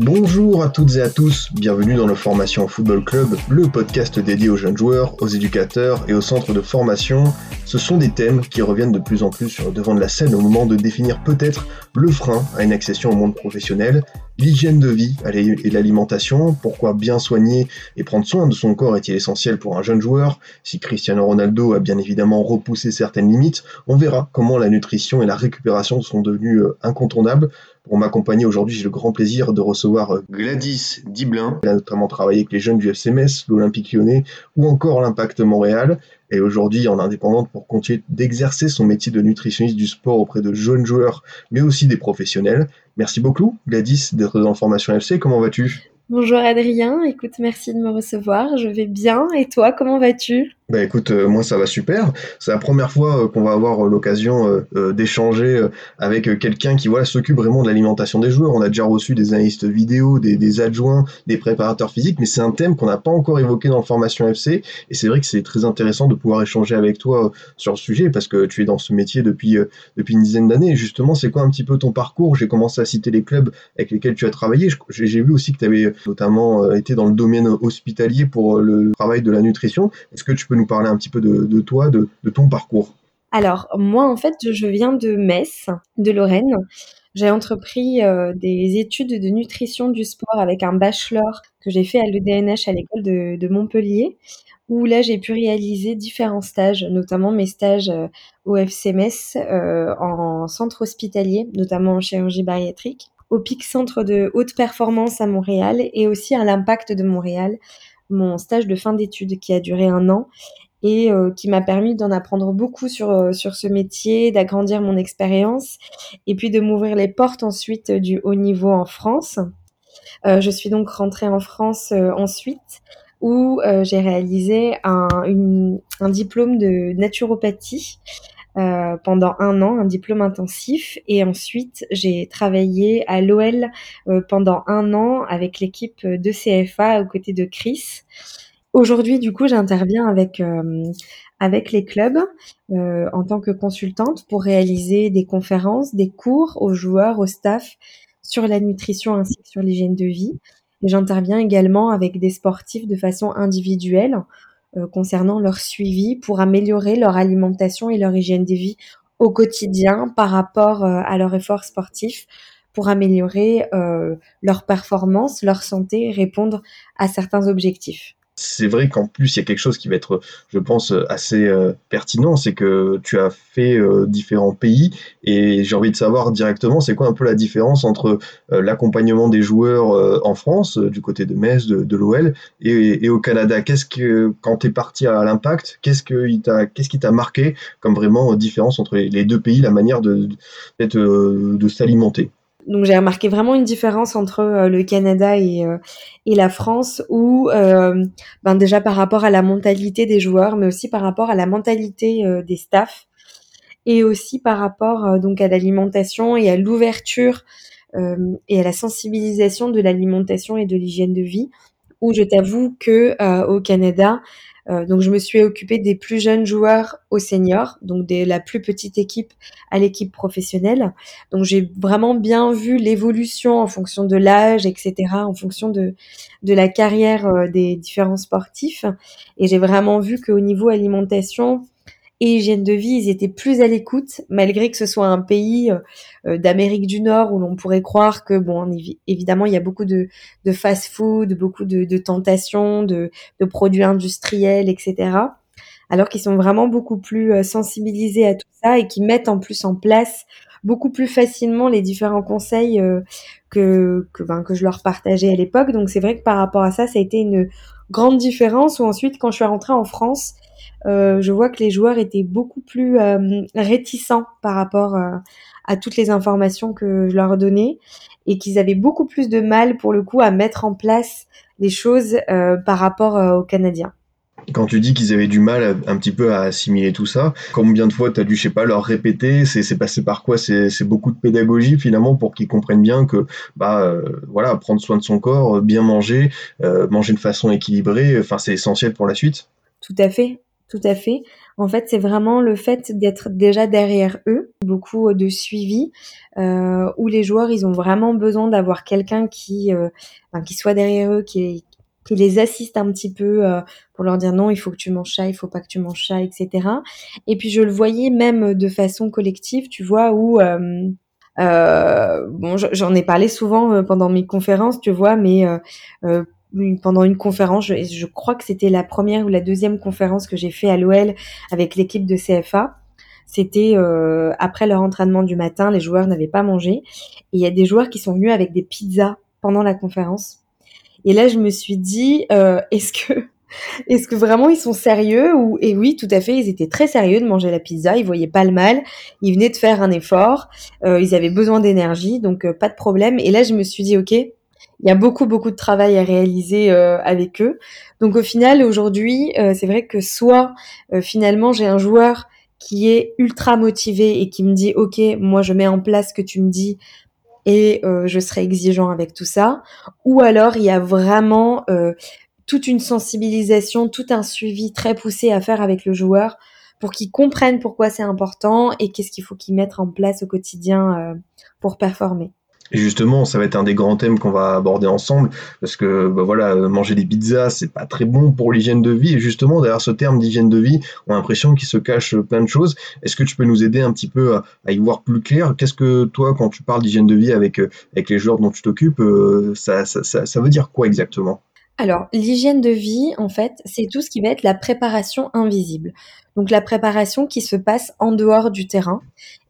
Bonjour à toutes et à tous, bienvenue dans le Formation Football Club, le podcast dédié aux jeunes joueurs, aux éducateurs et aux centres de formation. Ce sont des thèmes qui reviennent de plus en plus devant de la scène au moment de définir peut-être le frein à une accession au monde professionnel, l'hygiène de vie et l'alimentation, pourquoi bien soigner et prendre soin de son corps est-il essentiel pour un jeune joueur? Si Cristiano Ronaldo a bien évidemment repoussé certaines limites, on verra comment la nutrition et la récupération sont devenues euh, incontournables. Pour m'accompagner aujourd'hui, j'ai le grand plaisir de recevoir euh, Gladys Diblin. Elle a notamment travaillé avec les jeunes du FCMS, l'Olympique lyonnais ou encore l'Impact Montréal. Est aujourd'hui en indépendante pour continuer d'exercer son métier de nutritionniste du sport auprès de jeunes joueurs, mais aussi des professionnels. Merci beaucoup, Gladys, d'être dans Formation FC. Comment vas-tu? Bonjour Adrien, écoute, merci de me recevoir. Je vais bien. Et toi, comment vas-tu? Bah écoute, euh, moi ça va super. C'est la première fois euh, qu'on va avoir euh, l'occasion d'échanger avec quelqu'un qui voilà s'occupe vraiment de l'alimentation des joueurs. On a déjà reçu des analystes vidéo, des, adjoints, des préparateurs physiques, mais c'est un thème qu'on n'a pas encore évoqué dans le formation FC. Et c'est vrai que c'est très intéressant de pouvoir échanger avec toi sur le sujet parce que tu es dans ce métier depuis depuis une dizaine d'années. Justement, c'est quoi un petit peu ton parcours? J'ai commencé à citer les clubs avec lesquels tu as travaillé. J'ai vu aussi que tu avais notamment été dans le domaine hospitalier pour le travail de la nutrition. Est-ce que tu peux nous parler un petit peu de, toi, de, ton parcours? Alors, moi, en fait, je viens de Metz, de Lorraine. J'ai entrepris euh, des études de nutrition du sport avec un bachelor que j'ai fait à l'EDNH à l'école de, Montpellier, où là, j'ai pu réaliser différents stages, notamment mes stages euh, au FC Metz euh, en centre hospitalier, notamment en chirurgie bariatrique, au PIC Centre de haute performance à Montréal et aussi à l'Impact de Montréal, mon stage de fin d'études qui a duré un an et euh, qui m'a permis d'en apprendre beaucoup sur, euh, sur ce métier, d'agrandir mon expérience et puis de m'ouvrir les portes ensuite du haut niveau en France. Euh, je suis donc rentrée en France ensuite où j'ai réalisé un, un, diplôme de naturopathie pendant un an, un diplôme intensif. Et ensuite, j'ai travaillé à l'OL pendant un an avec l'équipe de CFA aux côtés de Chris. Aujourd'hui, du coup, j'interviens avec euh, avec les clubs euh, en tant que consultante pour réaliser des conférences, des cours aux joueurs, au staff sur la nutrition ainsi que sur l'hygiène de vie. J'interviens également avec des sportifs de façon individuelle euh, concernant leur suivi pour améliorer leur alimentation et leur hygiène de vie au quotidien par rapport à leur effort sportif pour améliorer leur performance, leur santé et répondre à certains objectifs c'est vrai qu'en plus, il y a quelque chose qui va être, je pense, assez euh, pertinent, c'est que tu as fait euh, différents pays et j'ai envie de savoir directement, c'est quoi un peu la différence entre euh, l'accompagnement des joueurs en France, du côté de Metz, de, l'OL, et, au Canada? Qu'est-ce que, quand tu es parti à l'Impact, qu'est-ce, qui t'a marqué comme vraiment différence entre les, deux pays, la manière de, de s'alimenter? Donc j'ai remarqué vraiment une différence entre euh, le Canada et, euh, et la France où euh, ben déjà par rapport à la mentalité des joueurs mais aussi par rapport à la mentalité des staffs et aussi par rapport donc à l'alimentation et à l'ouverture et à la sensibilisation de l'alimentation et de l'hygiène de vie où je t'avoue que au Canada euh, donc je me suis occupée des plus jeunes joueurs aux seniors, donc de la plus petite équipe à l'équipe professionnelle. Donc j'ai vraiment bien vu l'évolution en fonction de l'âge, etc., en fonction de, de la carrière euh, des différents sportifs. Et j'ai vraiment vu qu'au niveau alimentation, et hygiène de vie, ils étaient plus à l'écoute, malgré que ce soit un pays euh, d'Amérique du Nord où l'on pourrait croire que, bon, évidemment, il y a beaucoup de, de fast-food, beaucoup de, de tentations, de, de, produits industriels, etc. Alors qu'ils sont vraiment beaucoup plus euh, sensibilisés à tout ça et qui mettent en plus en place beaucoup plus facilement les différents conseils euh, que que, ben, que je leur partageais à l'époque. Donc c'est vrai que par rapport à ça, ça a été une grande différence. Ou ensuite, quand je suis rentrée en France, euh, je vois que les joueurs étaient beaucoup plus euh, réticents par rapport euh, à toutes les informations que je leur donnais et qu'ils avaient beaucoup plus de mal pour le coup à mettre en place les choses par rapport aux Canadiens. Quand tu dis qu'ils avaient du mal un petit peu à assimiler tout ça, combien de fois tu as dû, je sais pas, leur répéter? C'est passé par quoi? C'est beaucoup de pédagogie finalement pour qu'ils comprennent bien que, bah, euh, voilà, prendre soin de son corps, bien manger, euh, manger de façon équilibrée, enfin, c'est essentiel pour la suite? Tout à fait, tout à fait. En fait, c'est vraiment le fait d'être déjà derrière eux, beaucoup de suivi, euh, où les joueurs, ils ont vraiment besoin d'avoir quelqu'un qui, qui soit derrière eux, qui, les assiste un petit peu euh, pour leur dire non, il faut que tu manges ça, il faut pas que tu manges ça, etc. Et puis je le voyais même de façon collective, tu vois, où euh, euh, bon, j'en ai parlé souvent pendant mes conférences, tu vois, mais pendant une conférence, je, crois que c'était la première ou la deuxième conférence que j'ai fait à l'OL avec l'équipe de CFA. C'était après leur entraînement du matin, les joueurs n'avaient pas mangé. Et il y a des joueurs qui sont venus avec des pizzas pendant la conférence. Et là, je me suis dit, euh, est-ce que, est-ce que vraiment ils sont sérieux ou Et oui, tout à fait, ils étaient très sérieux de manger la pizza. Ils voyaient pas le mal. Ils venaient de faire un effort. Euh, ils avaient besoin d'énergie, donc euh, pas de problème. Et là, je me suis dit, ok, il y a beaucoup beaucoup de travail à réaliser avec eux. Donc au final, aujourd'hui, c'est vrai que soit finalement j'ai un joueur qui est ultra motivé et qui me dit ok moi je mets en place ce que tu me dis et euh, je serai exigeant avec tout ça. Ou alors il y a vraiment euh, toute une sensibilisation, tout un suivi très poussé à faire avec le joueur pour qu'il comprenne pourquoi c'est important et qu'est-ce qu'il faut qu'il mette en place au quotidien euh, pour performer. Justement, ça va être un des grands thèmes qu'on va aborder ensemble, parce que bah voilà, manger des pizzas, c'est pas très bon pour l'hygiène de vie. Et justement, derrière ce terme d'hygiène de vie, on a l'impression qu'il se cache plein de choses. Est-ce que tu peux nous aider un petit peu à, y voir plus clair? Qu'est-ce que toi, quand tu parles d'hygiène de vie avec, avec les joueurs dont tu t'occupes, euh, ça, ça, ça veut dire quoi exactement? Alors, l'hygiène de vie, en fait, c'est tout ce qui va être la préparation invisible. Donc la préparation qui se passe en dehors du terrain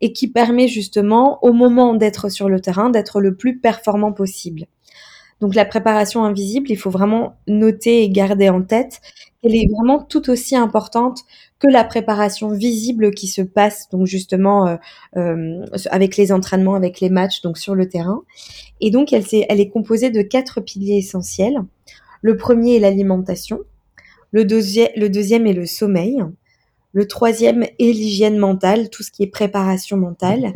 et qui permet justement, au moment d'être sur le terrain, d'être le plus performant possible. Donc la préparation invisible, il faut vraiment noter et garder en tête qu'elle est vraiment tout aussi importante que la préparation visible qui se passe donc justement euh, euh, avec les entraînements, avec les matchs, donc sur le terrain. Et donc elle, elle est composée de quatre piliers essentiels. Le premier est l'alimentation, le, deuxième est le sommeil, le troisième est l'hygiène mentale, tout ce qui est préparation mentale.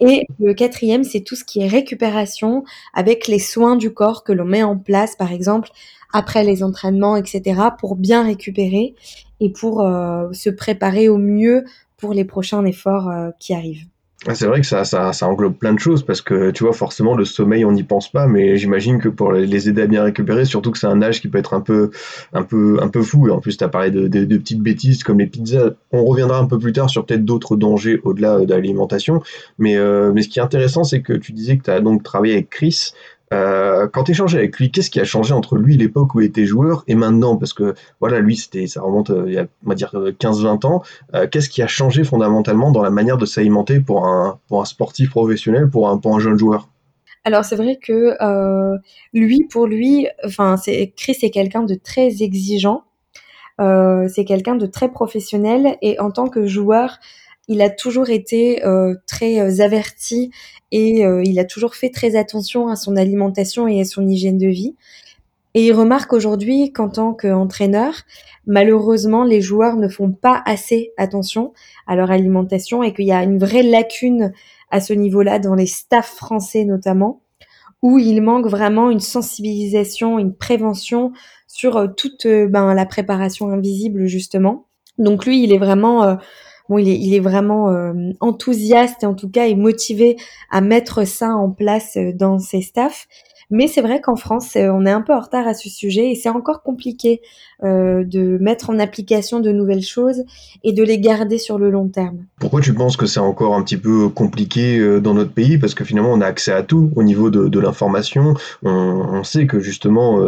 Et le quatrième, c'est tout ce qui est récupération avec les soins du corps que l'on met en place, par exemple, après les entraînements, etc., pour bien récupérer et pour euh, se préparer au mieux pour les prochains efforts euh, qui arrivent. C'est vrai que ça, ça, englobe plein de choses parce que tu vois, forcément, le sommeil, on n'y pense pas, mais j'imagine que pour les aider à bien récupérer, surtout que c'est un âge qui peut être un peu, un peu, un peu fou. Et en plus, tu parlé de, petites bêtises comme les pizzas. On reviendra un peu plus tard sur peut-être d'autres dangers au-delà de l'alimentation. Mais, euh, mais ce qui est intéressant, c'est que tu disais que tu as donc travaillé avec Chris. Euh, quand tu échangeais avec lui, qu'est-ce qui a changé entre lui, l'époque où il était joueur, et maintenant? Parce que voilà, lui, c'était, ça remonte euh, il y a, on va dire, 15-20 ans. Euh, qu'est-ce qui a changé fondamentalement dans la manière de s'alimenter pour un, pour un sportif professionnel, pour un, pour un jeune joueur? Alors c'est vrai que lui, pour lui, enfin, c'est Chris est quelqu'un de très exigeant. c'est quelqu'un de très professionnel et en tant que joueur, il a toujours été euh, très euh, averti et euh, il a toujours fait très attention à son alimentation et à son hygiène de vie. Et il remarque aujourd'hui qu'en tant qu'entraîneur, malheureusement, les joueurs ne font pas assez attention à leur alimentation et qu'il y a une vraie lacune à ce niveau-là dans les staffs français notamment, où il manque vraiment une sensibilisation, une prévention sur toute ben, la préparation invisible justement. Donc lui, il est vraiment bon, il est, vraiment euh, enthousiaste et en tout cas est motivé à mettre ça en place euh, dans ses staffs. Mais c'est vrai qu'en France, euh, on est un peu en retard à ce sujet et c'est encore compliqué euh, de mettre en application de nouvelles choses et de les garder sur le long terme. Pourquoi tu penses que c'est encore un petit peu compliqué euh, dans notre pays? Parce que finalement, on a accès à tout au niveau de, l'information. On, sait que justement,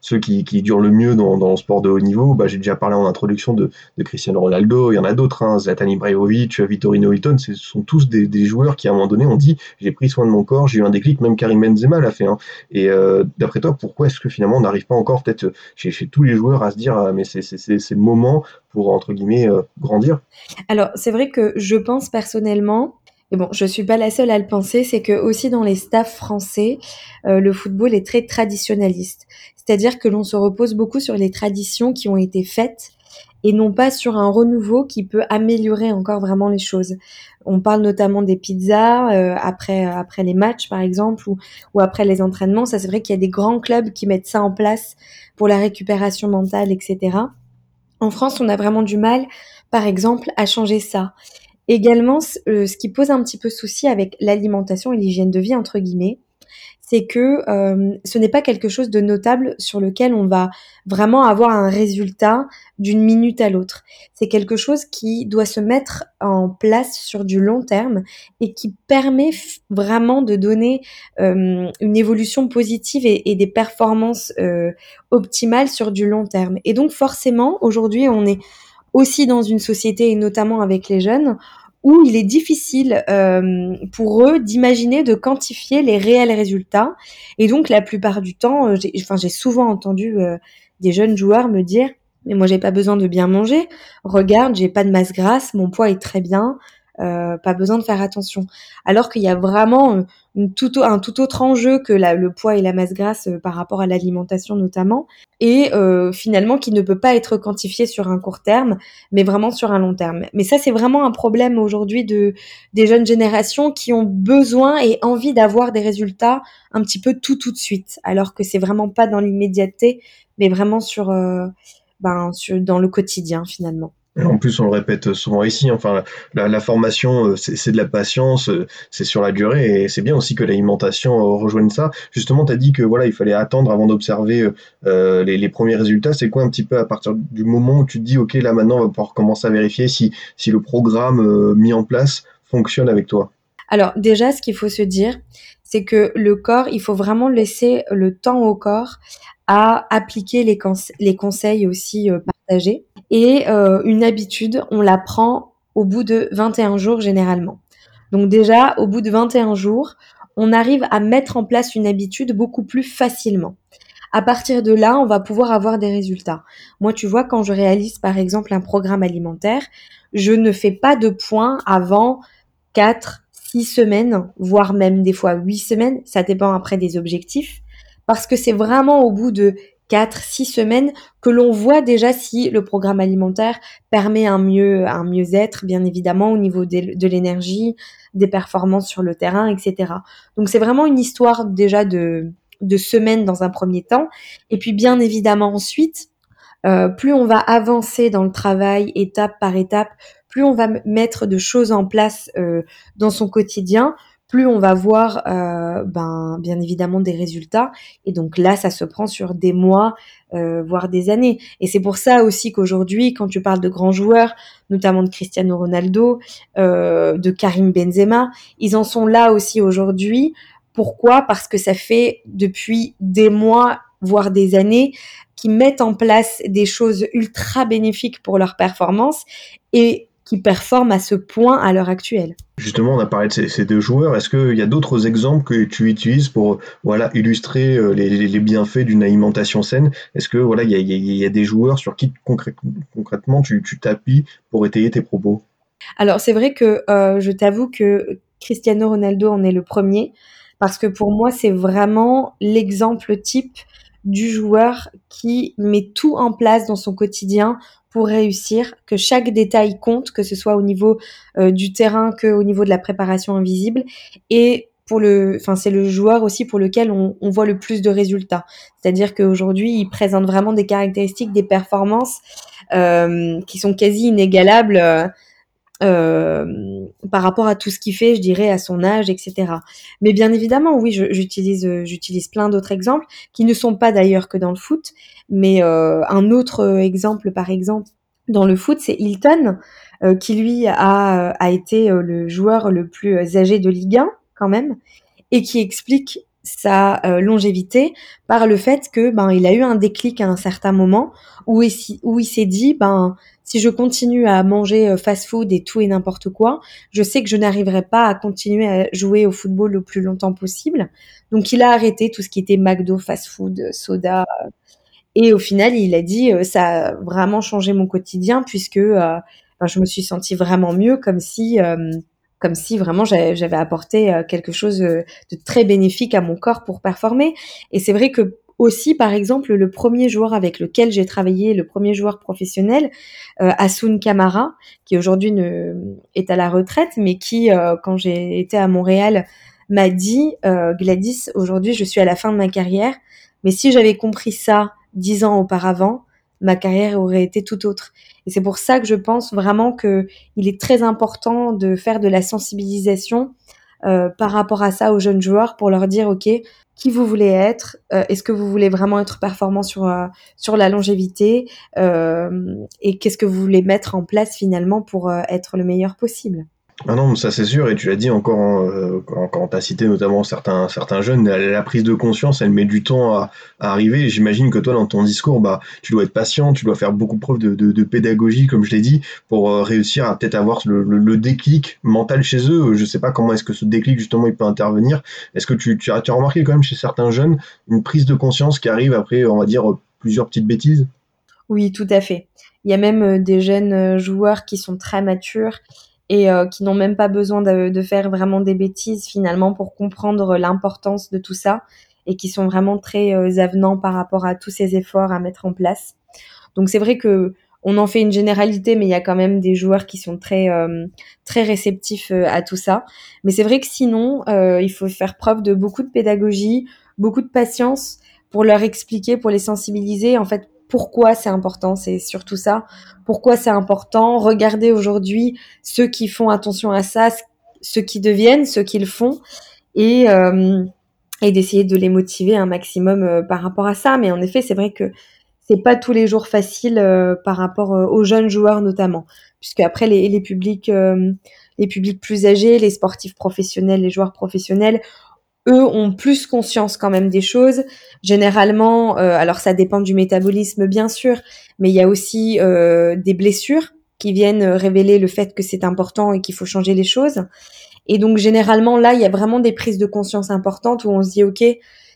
ceux qui, durent le mieux dans, le sport de haut niveau, bah, j'ai déjà parlé en introduction de, Cristiano Ronaldo, il y en a d'autres, hein, Zlatan Ibrahimovic, Vittorino Hilton, ce sont tous des, des, joueurs qui à un moment donné ont dit j'ai pris soin de mon corps, j'ai eu un déclic, même Karim Benzema l'a fait. Hein. Et euh, d'après toi, pourquoi est-ce que finalement on n'arrive pas encore peut-être chez, tous les joueurs à se dire ah, mais c'est le moment pour entre guillemets euh, grandir? Alors c'est vrai que je pense personnellement et bon, je suis pas la seule à le penser, c'est que aussi dans les staffs français, euh, le football est très traditionnaliste. C'est-à-dire que l'on se repose beaucoup sur les traditions qui ont été faites et non pas sur un renouveau qui peut améliorer encore vraiment les choses. On parle notamment des pizzas euh, après après les matchs par exemple ou, ou après les entraînements. Ça c'est vrai qu'il y a des grands clubs qui mettent ça en place pour la récupération mentale, etc. En France, on a vraiment du mal, par exemple, à changer ça. Également, euh, ce qui pose un petit peu souci avec l'alimentation et l'hygiène de vie, entre guillemets, c'est que euh, ce n'est pas quelque chose de notable sur lequel on va vraiment avoir un résultat d'une minute à l'autre. C'est quelque chose qui doit se mettre en place sur du long terme et qui permet vraiment de donner euh, une évolution positive et, des performances euh, optimales sur du long terme. Et donc forcément, aujourd'hui, on est aussi dans une société et notamment avec les jeunes où il est difficile euh, pour eux d'imaginer de quantifier les réels résultats. Et donc la plupart du temps, euh, j'ai, souvent entendu euh, des jeunes joueurs me dire mais moi j'ai pas besoin de bien manger. Regarde, j'ai pas de masse grasse, mon poids est très bien. Euh, pas besoin de faire attention. Alors qu'il y a vraiment euh, une tout, un tout autre enjeu que la, le poids et la masse grasse euh, par rapport à l'alimentation notamment, et finalement qui ne peut pas être quantifié sur un court terme, mais vraiment sur un long terme. Mais ça, c'est vraiment un problème aujourd'hui de des jeunes générations qui ont besoin et envie d'avoir des résultats un petit peu tout tout de suite, alors que c'est vraiment pas dans l'immédiateté, mais vraiment sur, ben, sur dans le quotidien finalement. En plus, on le répète souvent ici, enfin, la, formation, euh, c'est de la patience, euh, c'est sur la durée, et c'est bien aussi que l'alimentation euh, rejoigne ça. Justement, tu as dit que voilà, il fallait attendre avant d'observer euh, les, premiers résultats. C'est quoi un petit peu à partir du moment où tu te dis, ok, là maintenant, on va pouvoir commencer à vérifier si, si le programme mis en place fonctionne avec toi? Alors déjà, ce qu'il faut se dire, c'est que le corps, il faut vraiment laisser le temps au corps à appliquer les, les conseils aussi et euh, une habitude, on la prend au bout de 21 jours généralement. Donc déjà, au bout de 21 jours, on arrive à mettre en place une habitude beaucoup plus facilement. À partir de là, on va pouvoir avoir des résultats. Moi, tu vois, quand je réalise par exemple un programme alimentaire, je ne fais pas de points avant 4, 6 semaines, voire même des fois 8 semaines, ça dépend après des objectifs, parce que c'est vraiment au bout de 4, 6 semaines que l'on voit déjà si le programme alimentaire permet un mieux, un mieux-être, bien évidemment, au niveau de, l'énergie, des performances sur le terrain, etc. Donc c'est vraiment une histoire déjà de, semaines dans un premier temps. Et puis bien évidemment ensuite, euh, plus on va avancer dans le travail étape par étape, plus on va mettre de choses en place euh, dans son quotidien, plus on va voir euh, ben, bien évidemment des résultats. Et donc là, ça se prend sur des mois, euh, voire des années. Et c'est pour ça aussi qu'aujourd'hui, quand tu parles de grands joueurs, notamment de Cristiano Ronaldo, euh, de Karim Benzema, ils en sont là aussi aujourd'hui. Pourquoi? Parce que ça fait depuis des mois, voire des années, qu'ils mettent en place des choses ultra bénéfiques pour leur performance. Et qui performent à ce point à l'heure actuelle. Justement, on a parlé de ces, deux joueurs. Est-ce qu'il y a d'autres exemples que tu utilises pour voilà illustrer euh, les, bienfaits d'une alimentation saine? Est-ce que voilà il y a, des joueurs sur qui concrètement tu t'appuies pour étayer tes propos? Alors c'est vrai que euh, je t'avoue que Cristiano Ronaldo en est le premier parce que pour moi c'est vraiment l'exemple type du joueur qui met tout en place dans son quotidien pour réussir, que chaque détail compte, que ce soit au niveau euh, du terrain que au niveau de la préparation invisible. Et pour le, enfin c'est le joueur aussi pour lequel on, on voit le plus de résultats. C'est-à-dire qu'aujourd'hui, il présente vraiment des caractéristiques, des performances euh, qui sont quasi inégalables. Euh, par rapport à tout ce qu'il fait, je dirais, à son âge, etc. Mais bien évidemment, oui, j'utilise euh, j'utilise plein d'autres exemples qui ne sont pas d'ailleurs que dans le foot, mais euh, un autre exemple, par exemple, dans le foot, c'est Hilton, qui lui a, a été le joueur le plus âgé de Ligue 1 quand même, et qui explique sa longévité par le fait que ben il a eu un déclic à un certain moment où où il s'est dit ben si je continue à manger euh, fast-food et tout et n'importe quoi, je sais que je n'arriverai pas à continuer à jouer au football le plus longtemps possible. Donc il a arrêté tout ce qui était McDo, fast-food, euh, soda. Euh, et au final, il a dit ça a vraiment changé mon quotidien puisque je me suis sentie vraiment mieux, comme si comme si vraiment j'avais apporté quelque chose de très bénéfique à mon corps pour performer. Et c'est vrai que aussi, par exemple, le premier joueur avec lequel j'ai travaillé, le premier joueur professionnel, euh, Asun Kamara, qui aujourd'hui est à la retraite, mais qui, euh, quand j'ai été à Montréal, m'a dit, euh, Gladys, aujourd'hui, je suis à la fin de ma carrière, mais si j'avais compris ça dix ans auparavant, ma carrière aurait été tout autre. Et c'est pour ça que je pense vraiment que il est très important de faire de la sensibilisation euh, par rapport à ça aux jeunes joueurs pour leur dire, OK, qui vous voulez être, euh, est-ce que vous voulez vraiment être performant sur euh, sur la longévité euh, et qu'est-ce que vous voulez mettre en place finalement pour être le meilleur possible? Ah non, ça c'est sûr, et tu l'as dit encore euh, quand, tu as cité notamment certains, certains jeunes, la, prise de conscience, elle met du temps à, à arriver. J'imagine que toi, dans ton discours, bah, tu dois être patient, tu dois faire beaucoup preuve de, de, de pédagogie, comme je l'ai dit, pour euh, réussir à peut-être avoir le, le, déclic mental chez eux. Je sais pas comment est-ce que ce déclic, justement, il peut intervenir. Est-ce que tu, tu, as, tu as remarqué quand même chez certains jeunes une prise de conscience qui arrive après, on va dire, plusieurs petites bêtises? Oui, tout à fait. Il y a même euh, des jeunes joueurs qui sont très matures et euh, qui n'ont même pas besoin de, de, faire vraiment des bêtises finalement pour comprendre l'importance de tout ça et qui sont vraiment très euh, avenants par rapport à tous ces efforts à mettre en place. Donc c'est vrai que on en fait une généralité, mais il y a quand même des joueurs qui sont très euh, très réceptifs à tout ça. Mais c'est vrai que sinon, il faut faire preuve de beaucoup de pédagogie, beaucoup de patience pour leur expliquer, pour les sensibiliser. En fait, pourquoi c'est important, c'est surtout ça. Pourquoi c'est important? Regardez aujourd'hui ceux qui font attention à ça, ceux qui deviennent, ceux qui le font, et, euh, et d'essayer de les motiver un maximum euh, par rapport à ça. Mais en effet, c'est vrai que c'est pas tous les jours facile euh, par rapport aux jeunes joueurs notamment, puisque après les, les publics, les publics plus âgés, les sportifs professionnels, les joueurs professionnels eux ont plus conscience quand même des choses. Généralement, euh, alors ça dépend du métabolisme bien sûr, mais il y a aussi euh, des blessures qui viennent révéler le fait que c'est important et qu'il faut changer les choses. Et donc généralement là, il y a vraiment des prises de conscience importantes où on se dit ok,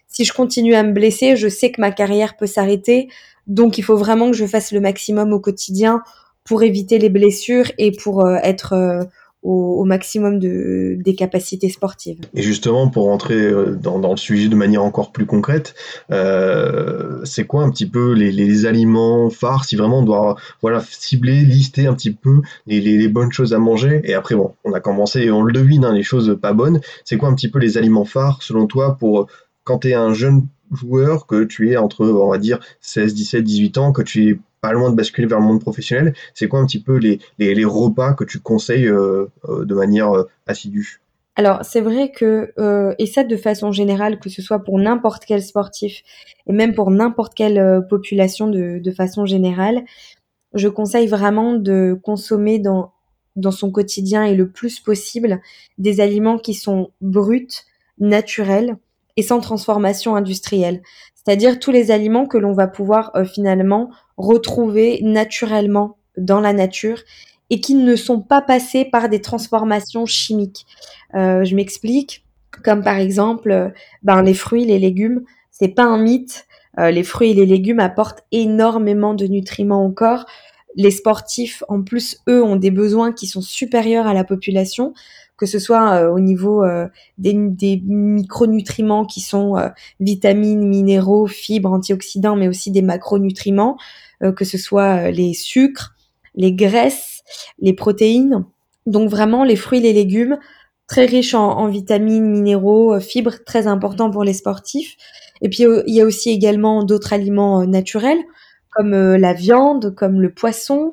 si je continue à me blesser, je sais que ma carrière peut s'arrêter, donc il faut vraiment que je fasse le maximum au quotidien pour éviter les blessures et pour euh, être au, maximum de, des capacités sportives. Et justement, pour rentrer euh, dans, le sujet de manière encore plus concrète, euh, c'est quoi un petit peu les, les, aliments phares, si vraiment on doit voilà, cibler, lister un petit peu les, les, bonnes choses à manger? Et après, bon, on a commencé on le devine, hein, les choses pas bonnes. C'est quoi un petit peu les aliments phares, selon toi, pour quand tu es un jeune joueur, que tu es entre, on va dire, 16, 17, 18 ans, que tu es pas loin de basculer vers le monde professionnel, c'est quoi un petit peu les, repas que tu conseilles euh, euh, de manière euh, assidue? Alors c'est vrai que, et ça de façon générale, que ce soit pour n'importe quel sportif et même pour n'importe quelle population de, façon générale, je conseille vraiment de consommer dans son quotidien et le plus possible des aliments qui sont bruts, naturels et sans transformation industrielle. C'est-à-dire tous les aliments que l'on va pouvoir finalement retrouver naturellement dans la nature et qui ne sont pas passés par des transformations chimiques. Euh, je m'explique, comme par exemple, euh, ben, les fruits, les légumes, c'est pas un mythe. Euh, les fruits et les légumes apportent énormément de nutriments au corps. Les sportifs, en plus, eux, ont des besoins qui sont supérieurs à la population que ce soit euh, au niveau euh, des, des, micronutriments qui sont euh, vitamines, minéraux, fibres, antioxydants, mais aussi des macronutriments, que ce soit les sucres, les graisses, les protéines. Donc vraiment les fruits, les légumes, très riches en, en vitamines, minéraux, fibres, très importants pour les sportifs. Et puis il y a aussi également d'autres aliments naturels comme la viande, comme le poisson,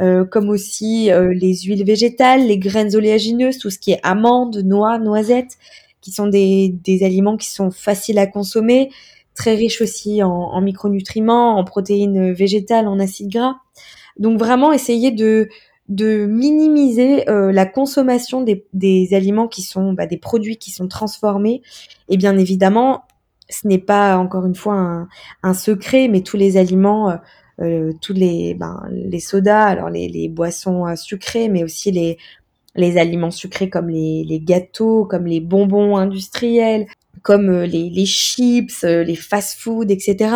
euh, comme aussi euh, les huiles végétales, les graines oléagineuses, tout ce qui est amandes, noix, noisettes, qui sont des, des aliments qui sont faciles à consommer, très riches aussi en, en micronutriments, en protéines végétales, en acides gras. Donc vraiment essayer de de minimiser euh, la consommation des, des, aliments qui sont bah, des produits qui sont transformés et bien évidemment ce n'est pas encore une fois un, secret mais tous les aliments euh, tous les, ben, les sodas, alors les, les boissons euh, sucrées, mais aussi les, les aliments sucrés comme les, les gâteaux, comme les bonbons industriels, comme euh, les, les chips, les fast-foods, etc.,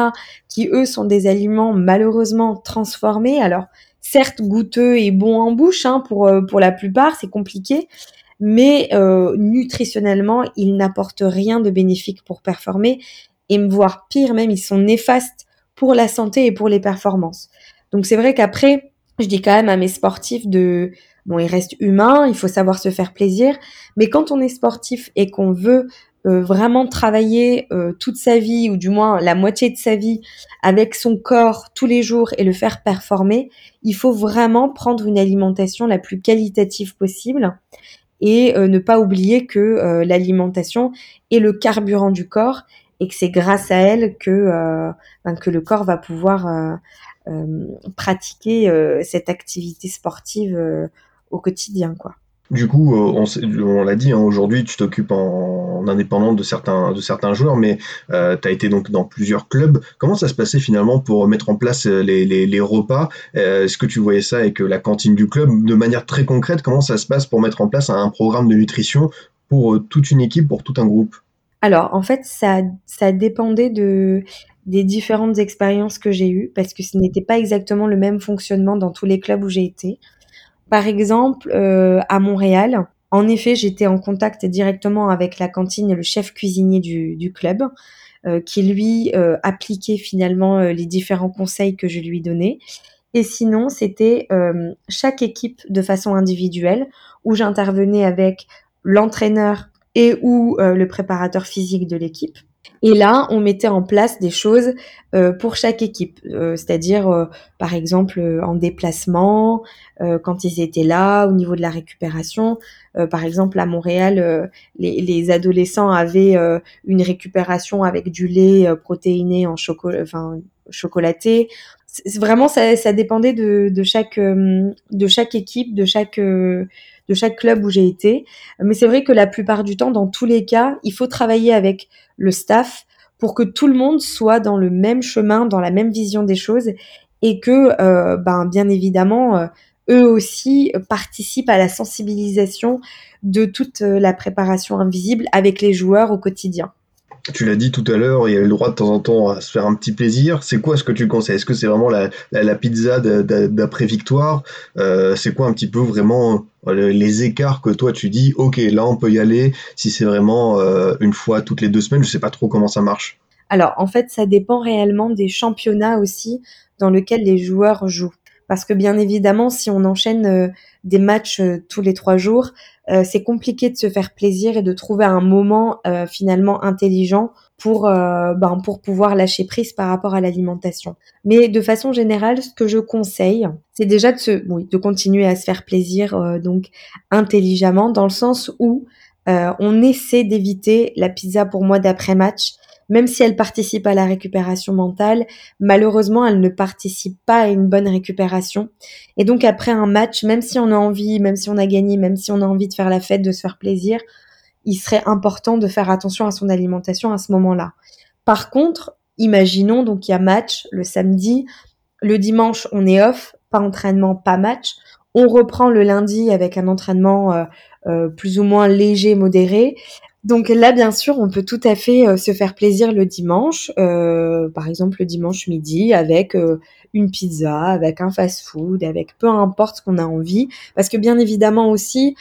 qui eux sont des aliments malheureusement transformés. Alors certes goûteux et bons en bouche hein, pour pour la plupart, c'est compliqué, mais euh, nutritionnellement ils n'apportent rien de bénéfique pour performer et voire pire même, ils sont néfastes pour la santé et pour les performances. Donc c'est vrai qu'après, je dis quand même à mes sportifs de bon, ils restent humains, il faut savoir se faire plaisir, mais quand on est sportif et qu'on veut euh, vraiment travailler euh, toute sa vie ou du moins la moitié de sa vie avec son corps tous les jours et le faire performer, il faut vraiment prendre une alimentation la plus qualitative possible et euh, ne pas oublier que l'alimentation est le carburant du corps et que c'est grâce à elle que, ben, que le corps va pouvoir pratiquer cette activité sportive au quotidien, quoi. Du coup, euh, on, l'a dit, hein, aujourd'hui, tu t'occupes en, indépendante de certains, de joueurs, mais euh, tu as été donc dans plusieurs clubs. Comment ça se passait finalement pour mettre en place euh, les, repas? Est-ce que tu voyais ça avec la cantine du club? De manière très concrète, comment ça se passe pour mettre en place un programme de nutrition pour toute une équipe, pour tout un groupe? Alors, en fait, ça, ça dépendait de, des différentes expériences que j'ai eues, parce que ce n'était pas exactement le même fonctionnement dans tous les clubs où j'ai été. Par exemple, euh, à Montréal, en effet, j'étais en contact directement avec la cantine et le chef cuisinier du, club, euh, qui lui euh, appliquait finalement les différents conseils que je lui donnais. Et sinon, c'était chaque équipe de façon individuelle, où j'intervenais avec l'entraîneur et ou le préparateur physique de l'équipe. Et là, on mettait en place des choses euh, pour chaque équipe, euh, c'est-à-dire euh, par exemple en déplacement, quand ils étaient là, au niveau de la récupération. par exemple, à Montréal, les, les, adolescents avaient une récupération avec du lait protéiné en chocolat, chocolaté. Vraiment, ça, ça dépendait de, de chaque équipe, de chaque de chaque club où j'ai été. Mais c'est vrai que la plupart du temps, dans tous les cas, il faut travailler avec le staff pour que tout le monde soit dans le même chemin, dans la même vision des choses et que, euh, ben, bien évidemment, euh, eux aussi participent à la sensibilisation de toute euh, la préparation invisible avec les joueurs au quotidien tu l'as dit tout à l'heure, il y a le droit de temps en temps à se faire un petit plaisir. C'est quoi ce que tu conseilles? Est-ce que c'est vraiment la, pizza d'après-victoire euh, C'est quoi un petit peu vraiment euh, les écarts que toi tu dis, ok, là on peut y aller si c'est vraiment euh, une fois toutes les deux semaines, je sais pas trop comment ça marche. Alors en fait, ça dépend réellement des championnats aussi dans lesquels les joueurs jouent. Parce que bien évidemment, si on enchaîne des matchs tous les trois jours, euh, c'est compliqué de se faire plaisir et de trouver un moment euh, finalement intelligent pour euh, ben, pour pouvoir lâcher prise par rapport à l'alimentation. Mais de façon générale, ce que je conseille, c'est déjà de se oui, de continuer à se faire plaisir donc intelligemment dans le sens où on essaie d'éviter la pizza pour moi d'après match même si elle participe à la récupération mentale, malheureusement, elle ne participe pas à une bonne récupération. Et donc après un match, même si on a envie, même si on a gagné, même si on a envie de faire la fête, de se faire plaisir, il serait important de faire attention à son alimentation à ce moment-là. Par contre, imaginons donc il y a match le samedi, le dimanche on est off, pas entraînement, pas match. On reprend le lundi avec un entraînement euh, euh, plus ou moins léger, modéré. Donc là, bien sûr, on peut tout à fait euh, se faire plaisir le dimanche, euh, par exemple le dimanche midi, avec euh, une pizza, avec un fast-food, avec peu importe ce qu'on a envie, parce que bien évidemment aussi,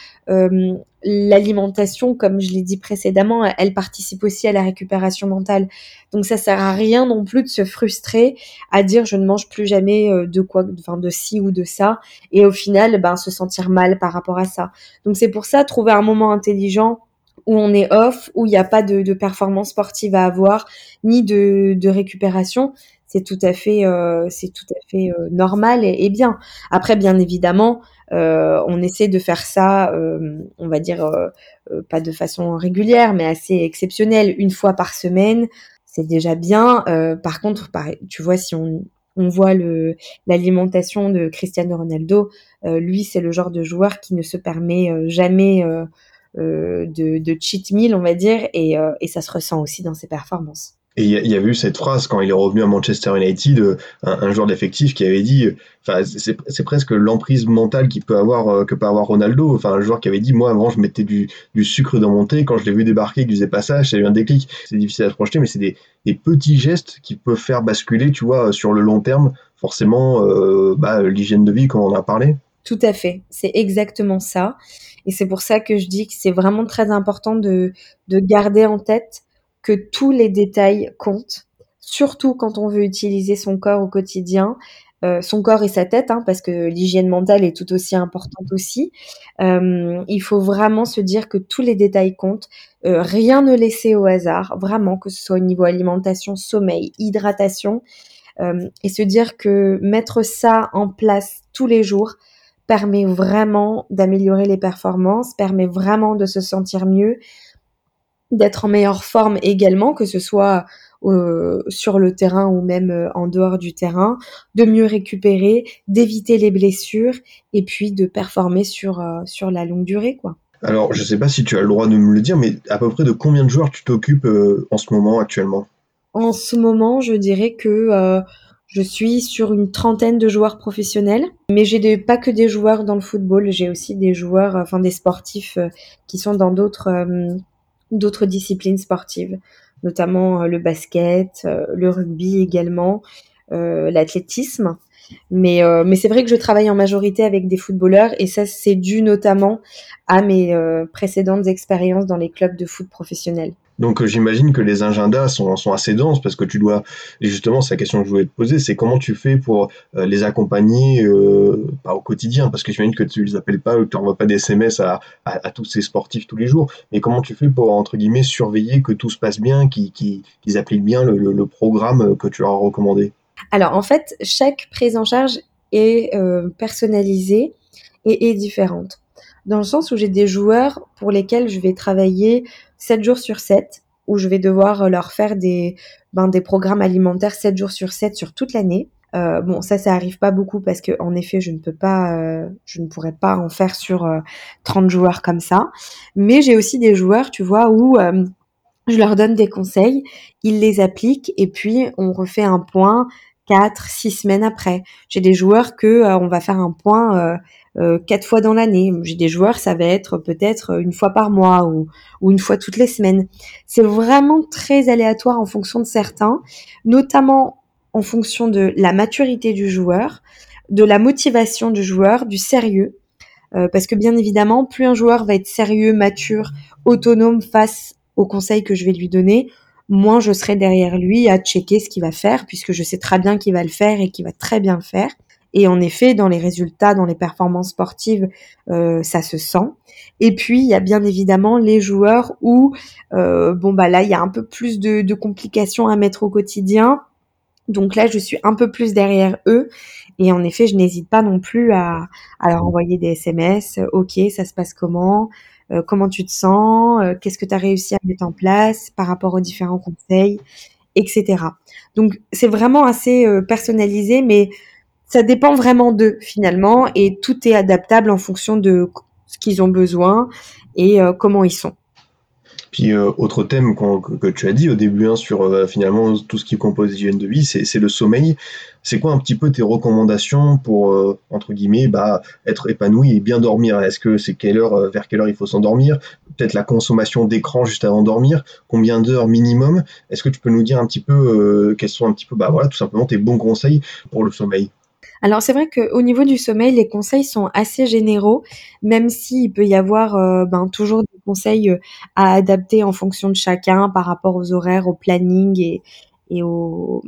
l'alimentation, comme je l'ai dit précédemment, elle participe aussi à la récupération mentale. Donc ça sert à rien non plus de se frustrer à dire je ne mange plus jamais de quoi, enfin de ci ou de ça, et au final, ben se sentir mal par rapport à ça. Donc c'est pour ça trouver un moment intelligent où on est off, où il n'y a pas de, performance sportive à avoir, ni de, récupération, c'est tout à fait, euh, tout à fait euh, normal et, bien. Après, bien évidemment, euh, on essaie de faire ça, on va dire pas de façon régulière, mais assez exceptionnelle, une fois par semaine. C'est déjà bien. par contre, tu vois, si on, on voit l'alimentation de Cristiano Ronaldo, lui, c'est le genre de joueur qui ne se permet jamais de, de, cheat meal, on va dire, et, euh, et ça se ressent aussi dans ses performances. Et il y, a eu cette phrase quand il est revenu à Manchester United, euh, un, joueur d'effectif qui avait dit, c'est presque l'emprise mentale qu'il peut avoir que peut avoir Ronaldo. Enfin un joueur qui avait dit, moi avant je mettais du, sucre dans mon thé, quand je l'ai vu débarquer, il disait pas ça, j'ai eu un déclic. C'est difficile à se projeter, mais c'est des, des, petits gestes qui peuvent faire basculer, tu vois, sur le long terme, forcément bah, l'hygiène de vie comme on en a parlé. Tout à fait, c'est exactement ça. Et c'est pour ça que je dis que c'est vraiment très important de, de garder en tête que tous les détails comptent, surtout quand on veut utiliser son corps au quotidien, euh, son corps et sa tête, hein, parce que l'hygiène mentale est tout aussi importante aussi. Euh, il faut vraiment se dire que tous les détails comptent, euh, rien ne laisser au hasard, vraiment, que ce soit au niveau alimentation, sommeil, hydratation, et se dire que mettre ça en place tous les jours permet vraiment d'améliorer les performances, permet vraiment de se sentir mieux, d'être en meilleure forme également, que ce soit euh, sur le terrain ou même euh, en dehors du terrain, de mieux récupérer, d'éviter les blessures et puis de performer sur, euh, sur la longue durée. quoi. Alors, je ne sais pas si tu as le droit de me le dire, mais à peu près de combien de joueurs tu t'occupes en ce moment actuellement? En ce moment, je dirais que je suis sur une trentaine de joueurs professionnels, mais j'ai pas que des joueurs dans le football, j'ai aussi des joueurs, enfin des sportifs qui sont dans d'autres d'autres disciplines sportives notamment euh, le basket, euh, le rugby également, euh, l'athlétisme. Mais, mais c'est vrai que je travaille en majorité avec des footballeurs et ça c'est dû notamment à mes précédentes expériences dans les clubs de foot professionnels. Donc j'imagine que les agendas sont, assez denses parce que tu dois, et justement c'est la question que je voulais te poser, c'est comment tu fais pour les accompagner, euh, pas au quotidien, parce que j'imagine que tu les appelles pas, ou tu n'envoies pas des SMS à, tous ces sportifs tous les jours, mais comment tu fais pour, entre guillemets, surveiller que tout se passe bien, qu'ils appliquent bien le, le, programme que tu leur as recommandé? Alors en fait, chaque prise en charge est euh, personnalisée et est différente. Dans le sens où j'ai des joueurs pour lesquels je vais travailler 7 jours sur 7, où je vais devoir leur faire des, ben, des programmes alimentaires 7 jours sur 7 sur toute l'année. Euh, bon, ça, ça arrive pas beaucoup parce que en effet, je ne peux pas, euh, je ne pourrais pas en faire sur 30 euh, joueurs comme ça. Mais j'ai aussi des joueurs, tu vois, où je leur donne des conseils, ils les appliquent et puis on refait un point 4, 6 semaines après. J'ai des joueurs que on va faire un point euh, quatre fois dans l'année. J'ai des joueurs, ça va être peut-être une fois par mois ou, ou une fois toutes les semaines. C'est vraiment très aléatoire en fonction de certains, notamment en fonction de la maturité du joueur, de la motivation du joueur, du sérieux. Euh, parce que bien évidemment, plus un joueur va être sérieux, mature, autonome face aux conseils que je vais lui donner, moins je serai derrière lui à checker ce qu'il va faire, puisque je sais très bien qu'il va le faire et qu'il va très bien le faire. Et en effet, dans les résultats, dans les performances sportives, euh, ça se sent. Et puis, il y a bien évidemment les joueurs où, euh, bon, bah là, il y a un peu plus de, de, complications à mettre au quotidien. Donc là, je suis un peu plus derrière eux. Et en effet, je n'hésite pas non plus à, à, leur envoyer des SMS. Ok, ça se passe comment? Euh, Comment tu te sens? Euh, Qu'est-ce que tu as réussi à mettre en place par rapport aux différents conseils Etc. Donc, c'est vraiment assez euh, personnalisé, mais ça dépend vraiment d'eux finalement et tout est adaptable en fonction de ce qu'ils ont besoin et euh, comment ils sont. Puis euh, autre thème que, tu as dit au début hein, sur euh, finalement tout ce qui compose l'hygiène de vie, c'est le sommeil. C'est quoi un petit peu tes recommandations pour entre guillemets bah, être épanoui et bien dormir? Est-ce que c'est quelle heure, vers quelle heure il faut s'endormir? Peut-être la consommation d'écran juste avant de dormir? Combien d'heures minimum? Est-ce que tu peux nous dire un petit peu quels sont un petit peu bah voilà tout simplement tes bons conseils pour le sommeil? Alors c'est vrai qu'au niveau du sommeil, les conseils sont assez généraux, même s'il peut y avoir euh, ben, toujours des conseils euh, à adapter en fonction de chacun par rapport aux horaires, au planning et, aux,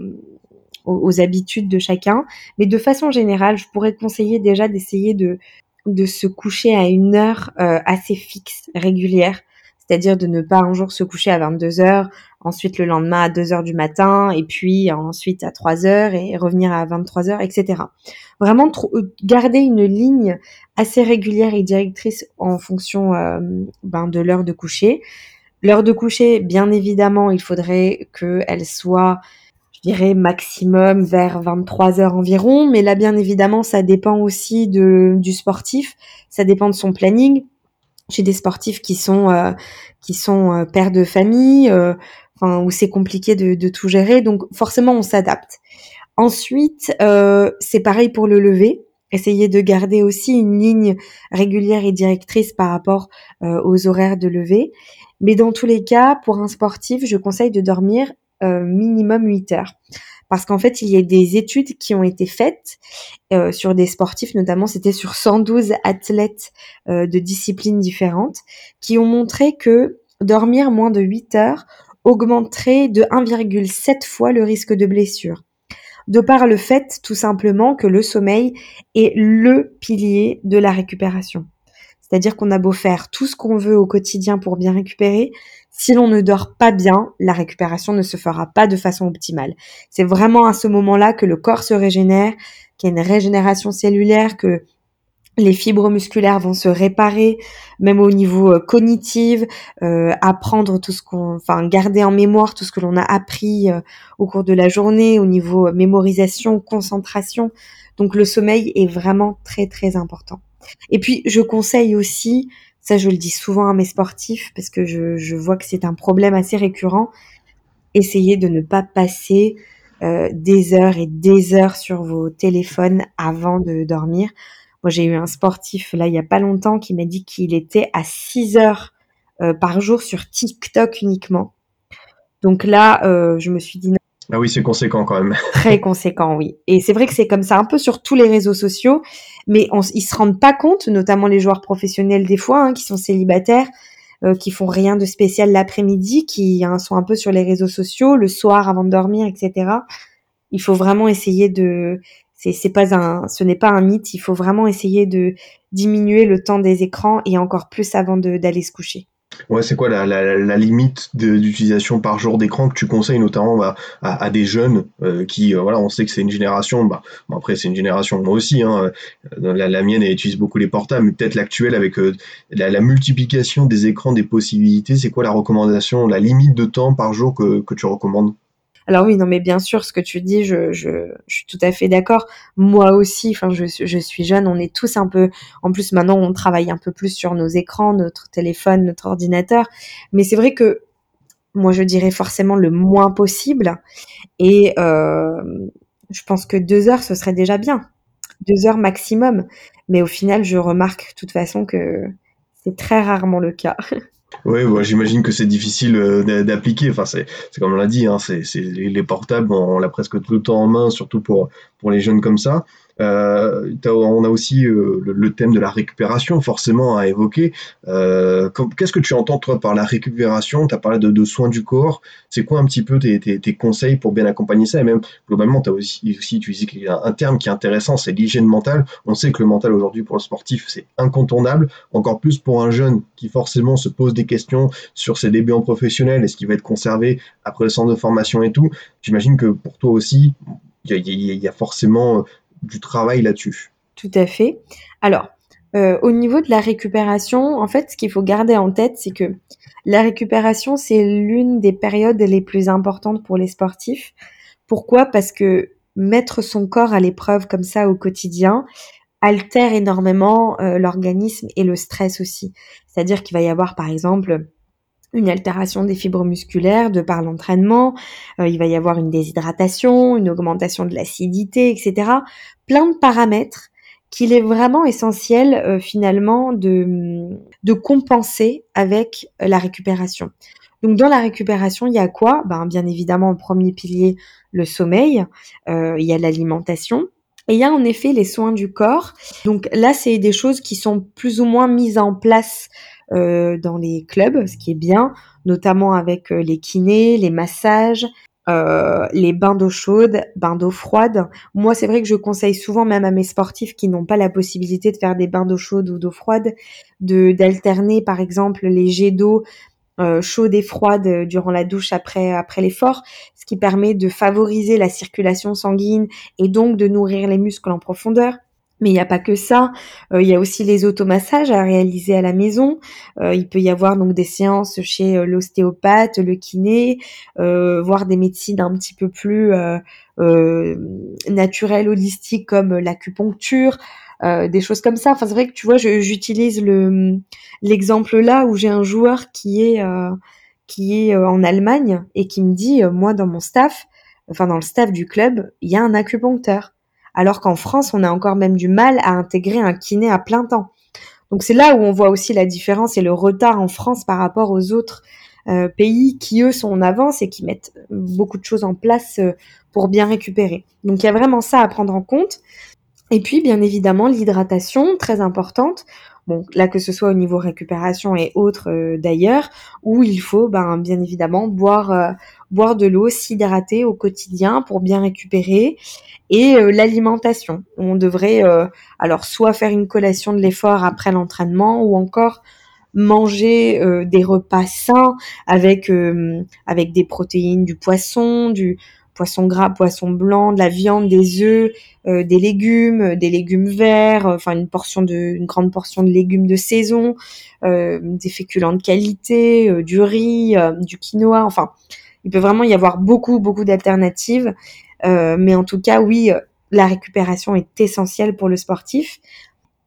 habitudes de chacun. Mais de façon générale, je pourrais conseiller déjà d'essayer de, de se coucher à une heure euh, assez fixe, régulière c'est-à-dire de ne pas un jour se coucher à 22 heures, ensuite le lendemain à 2 heures du matin, et puis ensuite à 3 heures et revenir à 23 heures, etc. Vraiment euh, garder une ligne assez régulière et directrice en fonction euh, ben, de l'heure de coucher. L'heure de coucher, bien évidemment, il faudrait qu'elle soit je dirais maximum vers 23 heures environ, mais là bien évidemment ça dépend aussi du sportif, ça dépend de son planning. J'ai des sportifs qui sont euh, euh, pères de famille, euh, où c'est compliqué de, tout gérer, donc forcément on s'adapte. Ensuite, c'est pareil pour le lever. Essayer de garder aussi une ligne régulière et directrice par rapport aux horaires de lever. Mais dans tous les cas, pour un sportif, je conseille de dormir minimum 8 heures parce qu'en fait, il y a des études qui ont été faites euh, sur des sportifs, notamment c'était sur 112 athlètes euh, de disciplines différentes, qui ont montré que dormir moins de 8 heures augmenterait de 1,7 fois le risque de blessure. De par le fait tout simplement que le sommeil est le pilier de la récupération. C'est-à-dire qu'on a beau faire tout ce qu'on veut au quotidien pour bien récupérer, si l'on ne dort pas bien, la récupération ne se fera pas de façon optimale. C'est vraiment à ce moment-là que le corps se régénère, qu'il y a une régénération cellulaire, que les fibres musculaires vont se réparer, même au niveau euh, cognitif, euh, apprendre tout ce qu'on, enfin garder en mémoire tout ce que l'on a appris euh, au cours de la journée, au niveau mémorisation, concentration. Donc le sommeil est vraiment très très important. Et puis je conseille aussi, ça je le dis souvent à mes sportifs parce que je, je vois que c'est un problème assez récurrent, essayez de ne pas passer des heures et des heures sur vos téléphones avant de dormir moi, j'ai eu un sportif là il y a pas longtemps qui m'a dit qu'il était à 6 heures euh, par jour sur TikTok uniquement. Donc là, euh, je me suis dit non. Ah oui, c'est conséquent quand même. Très conséquent, oui. Et c'est vrai que c'est comme ça un peu sur tous les réseaux sociaux, mais on, ils se rendent pas compte, notamment les joueurs professionnels des fois, hein, qui sont célibataires, euh, qui font rien de spécial l'après-midi, qui hein, sont un peu sur les réseaux sociaux le soir avant de dormir, etc. Il faut vraiment essayer de c'est pas un, ce n'est pas un mythe. Il faut vraiment essayer de diminuer le temps des écrans et encore plus avant d'aller se coucher. Ouais, c'est quoi la, limite d'utilisation par jour d'écran que tu conseilles notamment bah, à, des jeunes euh, qui, euh, voilà, on sait que c'est une génération, bah, bon après c'est une génération moi aussi, hein, euh, la, mienne elle utilise beaucoup les portables, mais peut-être l'actuelle avec la, multiplication des écrans, des possibilités, c'est quoi la recommandation, la limite de temps par jour que tu recommandes? Alors oui, non, mais bien sûr, ce que tu dis, je, suis tout à fait d'accord. Moi aussi, enfin, je, je suis jeune, on est tous un peu. En plus, maintenant, on travaille un peu plus sur nos écrans, notre téléphone, notre ordinateur. Mais c'est vrai que moi, je dirais forcément le moins possible. Et euh, je pense que deux heures, ce serait déjà bien. Deux heures maximum. Mais au final, je remarque de toute façon que c'est très rarement le cas. Oui, j'imagine que c'est difficile euh, d'appliquer. Enfin, c'est comme on l'a dit, hein, c'est les portables, on, on l'a presque tout le temps en main, surtout pour, pour les jeunes comme ça. Euh, on a aussi euh, le, thème de la récupération forcément à évoquer. Euh, Qu'est-ce que tu entends toi par la récupération? Tu as parlé de, soins du corps. C'est quoi un petit peu tes, conseils pour bien accompagner ça? Et même globalement, tu as aussi, aussi utilisé un terme qui est intéressant, c'est l'hygiène mentale. On sait que le mental aujourd'hui pour le sportif, c'est incontournable. Encore plus pour un jeune qui forcément se pose des questions sur ses débuts en professionnel, est-ce qu'il va être conservé après le centre de formation et tout? J'imagine que pour toi aussi, il y, y, a forcément du travail là-dessus. Tout à fait. Alors, euh, au niveau de la récupération, en fait, ce qu'il faut garder en tête, c'est que la récupération, c'est l'une des périodes les plus importantes pour les sportifs. Pourquoi? Parce que mettre son corps à l'épreuve comme ça au quotidien altère énormément euh, l'organisme et le stress aussi. C'est-à-dire qu'il va y avoir, par exemple, une altération des fibres musculaires de par l'entraînement, euh, il va y avoir une déshydratation, une augmentation de l'acidité, etc. Plein de paramètres qu'il est vraiment essentiel euh, finalement de, de compenser avec la récupération. Donc dans la récupération, il y a quoi? Ben, Bien évidemment, premier pilier, le sommeil, euh, il y a l'alimentation, et il y a en effet les soins du corps. Donc là, c'est des choses qui sont plus ou moins mises en place dans les clubs, ce qui est bien, notamment avec euh, les kinés, les massages, euh, les bains d'eau chaude, bains d'eau froide. Moi, c'est vrai que je conseille souvent, même à mes sportifs qui n'ont pas la possibilité de faire des bains d'eau chaude ou d'eau froide, de d'alterner, par exemple, les jets d'eau euh, chaude et froide durant la douche après après l'effort, ce qui permet de favoriser la circulation sanguine et donc de nourrir les muscles en profondeur. Mais il n'y a pas que ça. Euh, il y a aussi les automassages à réaliser à la maison. Euh, il peut y avoir donc des séances chez euh, l'ostéopathe, le kiné, voire des médecines un petit peu plus naturelles, holistiques comme l'acupuncture, des choses comme ça. Enfin, c'est vrai que tu vois, j'utilise le l'exemple là où j'ai un joueur qui est qui est en Allemagne et qui me dit, moi dans mon staff, enfin dans le staff du club, il y a un acupuncteur alors qu'en France, on a encore même du mal à intégrer un kiné à plein temps. Donc c'est là où on voit aussi la différence et le retard en France par rapport aux autres euh, pays qui, eux, sont en avance et qui mettent beaucoup de choses en place euh, pour bien récupérer. Donc il y a vraiment ça à prendre en compte. Et puis, bien évidemment, l'hydratation, très importante. Bon, là, que ce soit au niveau récupération et autres euh, d'ailleurs, où il faut, ben, bien évidemment, boire, euh, boire de l'eau, s'hydrater au quotidien pour bien récupérer. Et euh, l'alimentation. On devrait, alors, soit faire une collation de l'effort après l'entraînement, ou encore manger des repas sains avec avec des protéines, du poisson, du poisson gras, poisson blanc, de la viande, des œufs, euh, des légumes, euh, des légumes verts, euh, enfin une grande portion de légumes de saison, des féculents de qualité, du riz, du quinoa. Enfin, il peut vraiment y avoir beaucoup, beaucoup d'alternatives. mais en tout cas, oui, la récupération est essentielle pour le sportif.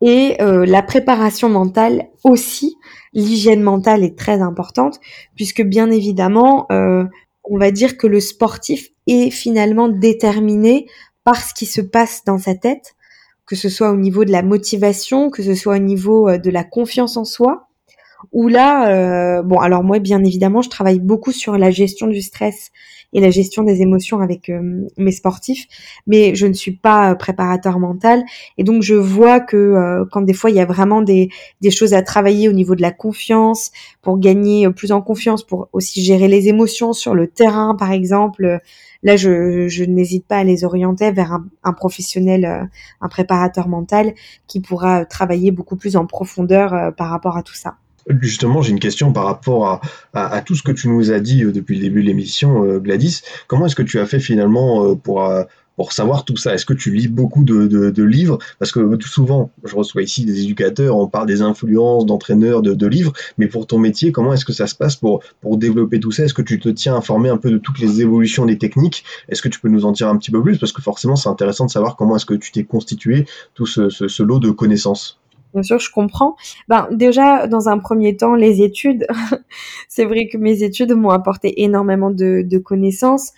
Et la préparation mentale aussi, l'hygiène mentale est très importante, puisque bien évidemment, on va dire que le sportif est finalement déterminé par ce qui se passe dans sa tête, que ce soit au niveau de la motivation, que ce soit au niveau euh, de la confiance en soi, où là, euh, bon, alors moi, bien évidemment, je travaille beaucoup sur la gestion du stress et la gestion des émotions avec euh, mes sportifs, mais je ne suis pas euh, préparateur mental, et donc je vois que quand des fois il y a vraiment des, des choses à travailler au niveau de la confiance, pour gagner plus en confiance, pour aussi gérer les émotions sur le terrain, par exemple. Là, je, je n'hésite pas à les orienter vers un, un professionnel, un préparateur mental qui pourra travailler beaucoup plus en profondeur par rapport à tout ça. Justement, j'ai une question par rapport à, tout ce que tu nous as dit euh, depuis le début de l'émission, euh, Gladys. Comment est-ce que tu as fait finalement euh, pour, savoir tout ça? Est-ce que tu lis beaucoup de, livres? Parce que tout souvent, je reçois ici des éducateurs, on parle des influences, d'entraîneurs, de, livres, mais pour ton métier, comment est-ce que ça se passe pour, pour développer tout ça? Est-ce que tu te tiens informé un peu de toutes les évolutions des techniques? Est-ce que tu peux nous en dire un petit peu plus? Parce que forcément, c'est intéressant de savoir comment est-ce que tu t'es constitué tout ce lot de connaissances. Bien sûr, je comprends. Ben, déjà, dans un premier temps, les études. c'est vrai que mes études m'ont apporté énormément de, connaissances.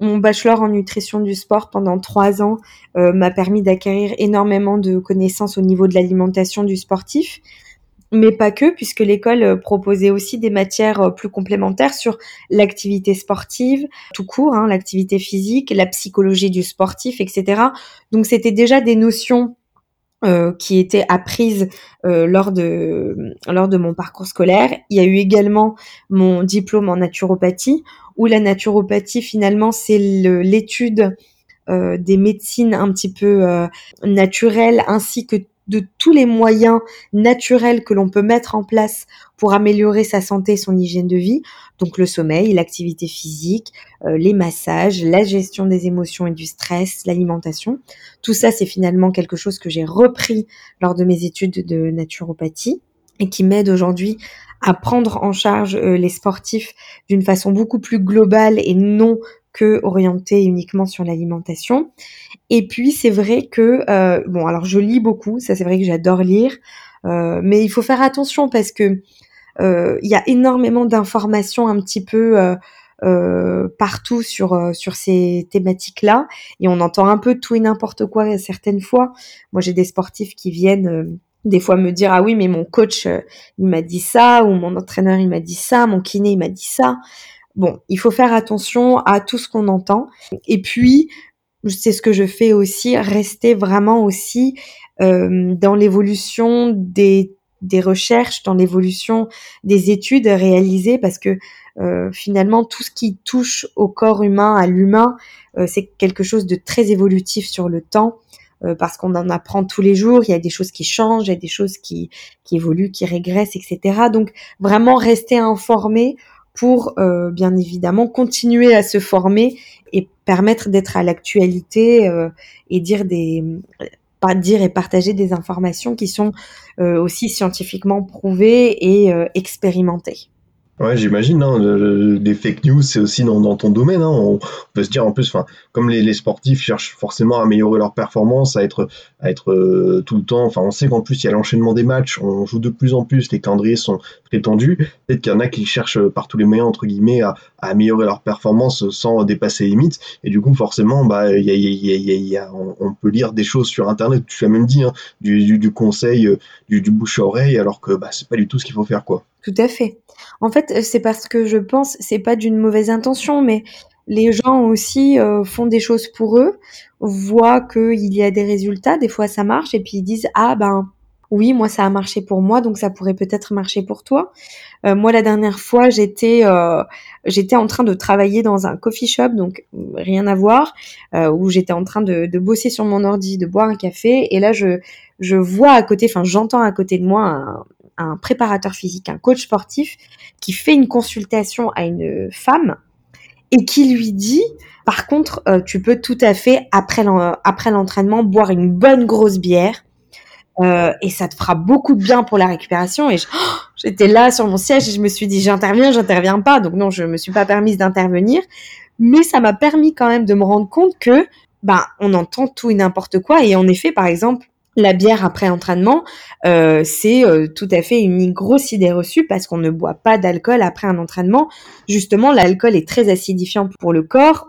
Mon bachelor en nutrition du sport pendant trois ans euh, m'a permis d'acquérir énormément de connaissances au niveau de l'alimentation du sportif, mais pas que, puisque l'école euh, proposait aussi des matières euh, plus complémentaires sur l'activité sportive, tout court, hein, l'activité physique, la psychologie du sportif, etc. Donc c'était déjà des notions euh, qui étaient apprises euh, lors de lors de mon parcours scolaire. Il y a eu également mon diplôme en naturopathie, où la naturopathie finalement c'est l'étude euh, des médecines un petit peu naturelles ainsi que de tous les moyens naturels que l'on peut mettre en place pour améliorer sa santé et son hygiène de vie. Donc le sommeil, l'activité physique, euh, les massages, la gestion des émotions et du stress, l'alimentation. Tout ça, c'est finalement quelque chose que j'ai repris lors de mes études de naturopathie et qui m'aide aujourd'hui à prendre en charge euh, les sportifs d'une façon beaucoup plus globale et non que orienté uniquement sur l'alimentation. Et puis c'est vrai que euh, bon alors je lis beaucoup, ça c'est vrai que j'adore lire, euh, mais il faut faire attention parce que euh, il y a énormément d'informations un petit peu partout sur sur ces thématiques-là et on entend un peu tout et n'importe quoi certaines fois. Moi j'ai des sportifs qui viennent des fois me dire ah oui mais mon coach il m'a dit ça ou mon entraîneur il m'a dit ça, mon kiné il m'a dit ça. Bon, il faut faire attention à tout ce qu'on entend. Et puis, c'est ce que je fais aussi, rester vraiment aussi euh, dans l'évolution des, des recherches, dans l'évolution des études réalisées, parce que euh, finalement, tout ce qui touche au corps humain, à l'humain, euh, c'est quelque chose de très évolutif sur le temps parce qu'on en apprend tous les jours, il y a des choses qui changent, il y a des choses qui, qui évoluent, qui régressent, etc. Donc vraiment rester informé pour euh, bien évidemment continuer à se former et permettre d'être à l'actualité euh, et dire des pas dire et partager des informations qui sont euh, aussi scientifiquement prouvées et expérimentées. Ouais, j'imagine, hein, des fake news, c'est aussi dans, dans ton domaine. Hein. on, peut se dire en plus, enfin, comme les, les, sportifs cherchent forcément à améliorer leur performance, à être, à être euh, tout le temps. Enfin, on sait qu'en plus il y a l'enchaînement des matchs, on joue de plus en plus, les calendriers sont très tendus. Peut-être qu'il y en a qui cherchent par tous les moyens entre guillemets à, à améliorer leur performance sans dépasser les limites. Et du coup, forcément, bah, y a, y a, y a, on, peut lire des choses sur Internet. Tu as même dit hein, du, du, du, conseil, euh, du, du bouche à oreille, alors que bah, c'est pas du tout ce qu'il faut faire, quoi. Tout à fait. En fait, c'est parce que je pense, c'est pas d'une mauvaise intention, mais les gens aussi font des choses pour eux, voient qu'il y a des résultats, des fois ça marche, et puis ils disent ah ben oui, moi ça a marché pour moi, donc ça pourrait peut-être marcher pour toi. Euh, moi la dernière fois j'étais euh, en train de travailler dans un coffee shop, donc rien à voir, euh, où j'étais en train de, de, bosser sur mon ordi, de boire un café, et là je je vois à côté, enfin j'entends à côté de moi un, un préparateur physique, un coach sportif qui fait une consultation à une femme et qui lui dit par contre, tu peux tout à fait après l'entraînement boire une bonne grosse bière euh, et ça te fera beaucoup de bien pour la récupération. Et j'étais là sur mon siège et je me suis dit j'interviens, j'interviens pas. Donc non, je me suis pas permise d'intervenir, mais ça m'a permis quand même de me rendre compte que ben on entend tout et n'importe quoi. Et en effet, par exemple, la bière après entraînement, euh, c'est euh, tout à fait une grosse idée reçue parce qu'on ne boit pas d'alcool après un entraînement. Justement, l'alcool est très acidifiant pour le corps,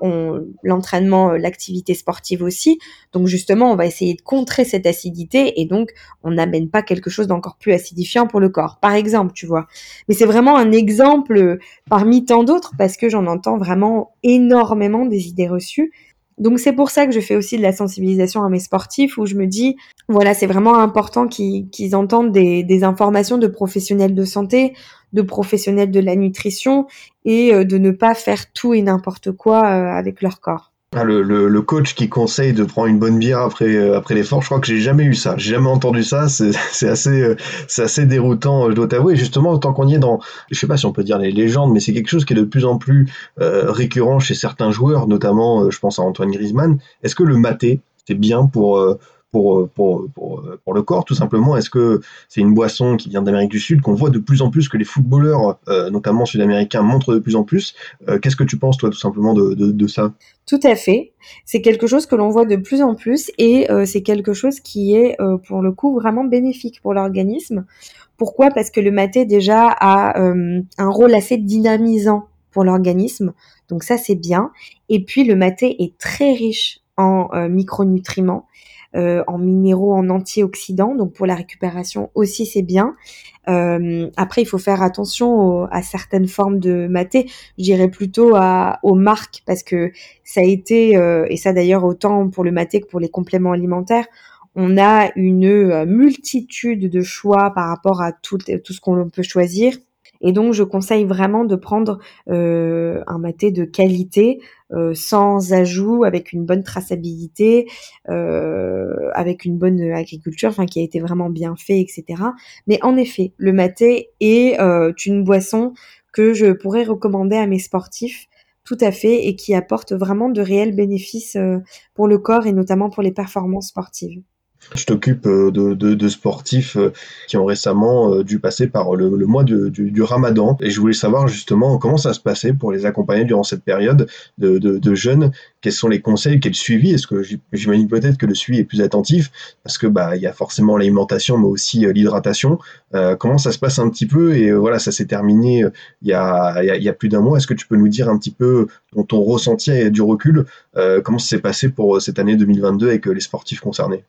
l'entraînement, euh, l'activité sportive aussi. Donc justement, on va essayer de contrer cette acidité et donc on n'amène pas quelque chose d'encore plus acidifiant pour le corps. Par exemple, tu vois. Mais c'est vraiment un exemple parmi tant d'autres parce que j'en entends vraiment énormément des idées reçues donc c'est pour ça que je fais aussi de la sensibilisation à mes sportifs où je me dis, voilà, c'est vraiment important qu'ils entendent des, informations de professionnels de santé, de professionnels de la nutrition et euh, de ne pas faire tout et n'importe quoi euh, avec leur corps. Ah, le, coach qui conseille de prendre une bonne bière après, euh, après l'effort, je crois que j'ai jamais eu ça. J'ai jamais entendu ça. C'est assez, euh, assez déroutant, je dois t'avouer. Justement, tant qu'on y est dans, je sais pas si on peut dire les légendes, mais c'est quelque chose qui est de plus en plus euh, récurrent chez certains joueurs, notamment, je pense à Antoine Griezmann. Est-ce que le maté, c'est bien pour, pour, pour, pour, le corps, tout simplement Est-ce que c'est une boisson qui vient d'Amérique du Sud, qu'on voit de plus en plus, que les footballeurs, euh, notamment sud-américains, montrent de plus en plus euh, Qu'est-ce que tu penses, toi, tout simplement, de, ça? Tout à fait. C'est quelque chose que l'on voit de plus en plus et euh, c'est quelque chose qui est, pour le coup, vraiment bénéfique pour l'organisme. Pourquoi? Parce que le maté, déjà, a un rôle assez dynamisant pour l'organisme. Donc ça, c'est bien. Et puis, le maté est très riche en micronutriments. Euh, en minéraux, en antioxydants. Donc pour la récupération aussi, c'est bien. Euh, après, il faut faire attention à certaines formes de maté. Je dirais plutôt à, aux marques parce que ça a été, euh, et ça d'ailleurs autant pour le maté que pour les compléments alimentaires, on a une multitude de choix par rapport à tout, tout ce qu'on peut choisir. Et donc, je conseille vraiment de prendre euh, un maté de qualité, euh, sans ajout, avec une bonne traçabilité, euh, avec une bonne agriculture, enfin qui a été vraiment bien fait, etc. Mais en effet, le maté est une boisson que je pourrais recommander à mes sportifs tout à fait et qui apporte vraiment de réels bénéfices pour le corps et notamment pour les performances sportives. Je t'occupe euh, de, de, sportifs euh, qui ont récemment euh, dû passer par le, mois du, du, ramadan et je voulais savoir justement comment ça se passait pour les accompagner durant cette période de, de jeunes. Quels sont les conseils, quel suivi? Est-ce que j'imagine peut-être que le suivi est plus attentif? Parce que bah y a forcément l'alimentation mais aussi l'hydratation. comment ça se passe un petit peu? Et voilà ça s'est terminé il y a, il y a plus d'un mois. Est-ce que tu peux nous dire un petit peu ton, ton ressenti du recul comment ça s'est passé pour cette année 2022 avec les sportifs concernés?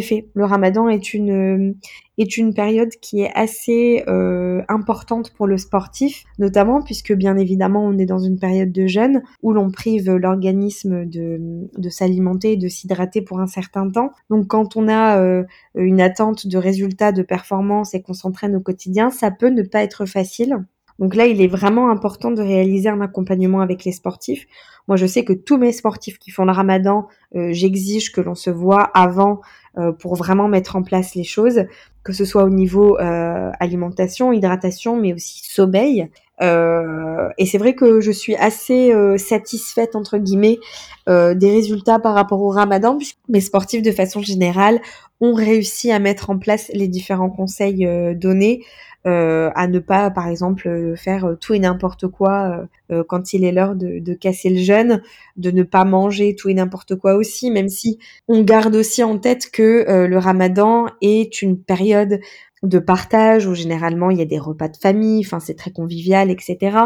Effet, le ramadan est une, est une période qui est assez euh, importante pour le sportif, notamment puisque bien évidemment on est dans une période de jeûne où l'on prive l'organisme de, de s'alimenter et de s'hydrater pour un certain temps. Donc quand on a euh, une attente de résultats, de performance et qu'on s'entraîne au quotidien, ça peut ne pas être facile. Donc là, il est vraiment important de réaliser un accompagnement avec les sportifs. Moi, je sais que tous mes sportifs qui font le ramadan, euh, j'exige que l'on se voit avant euh, pour vraiment mettre en place les choses, que ce soit au niveau euh, alimentation, hydratation, mais aussi sommeil. Et c'est vrai que je suis assez satisfaite entre guillemets des résultats par rapport au Ramadan, puisque mes sportifs de façon générale ont réussi à mettre en place les différents conseils donnés euh, à ne pas, par exemple, euh, faire euh, tout et n'importe quoi quand il est l'heure de, casser le jeûne, de ne pas manger tout et n'importe quoi aussi, même si on garde aussi en tête que le ramadan est une période de partage où généralement il y a des repas de famille, enfin c'est très convivial, etc.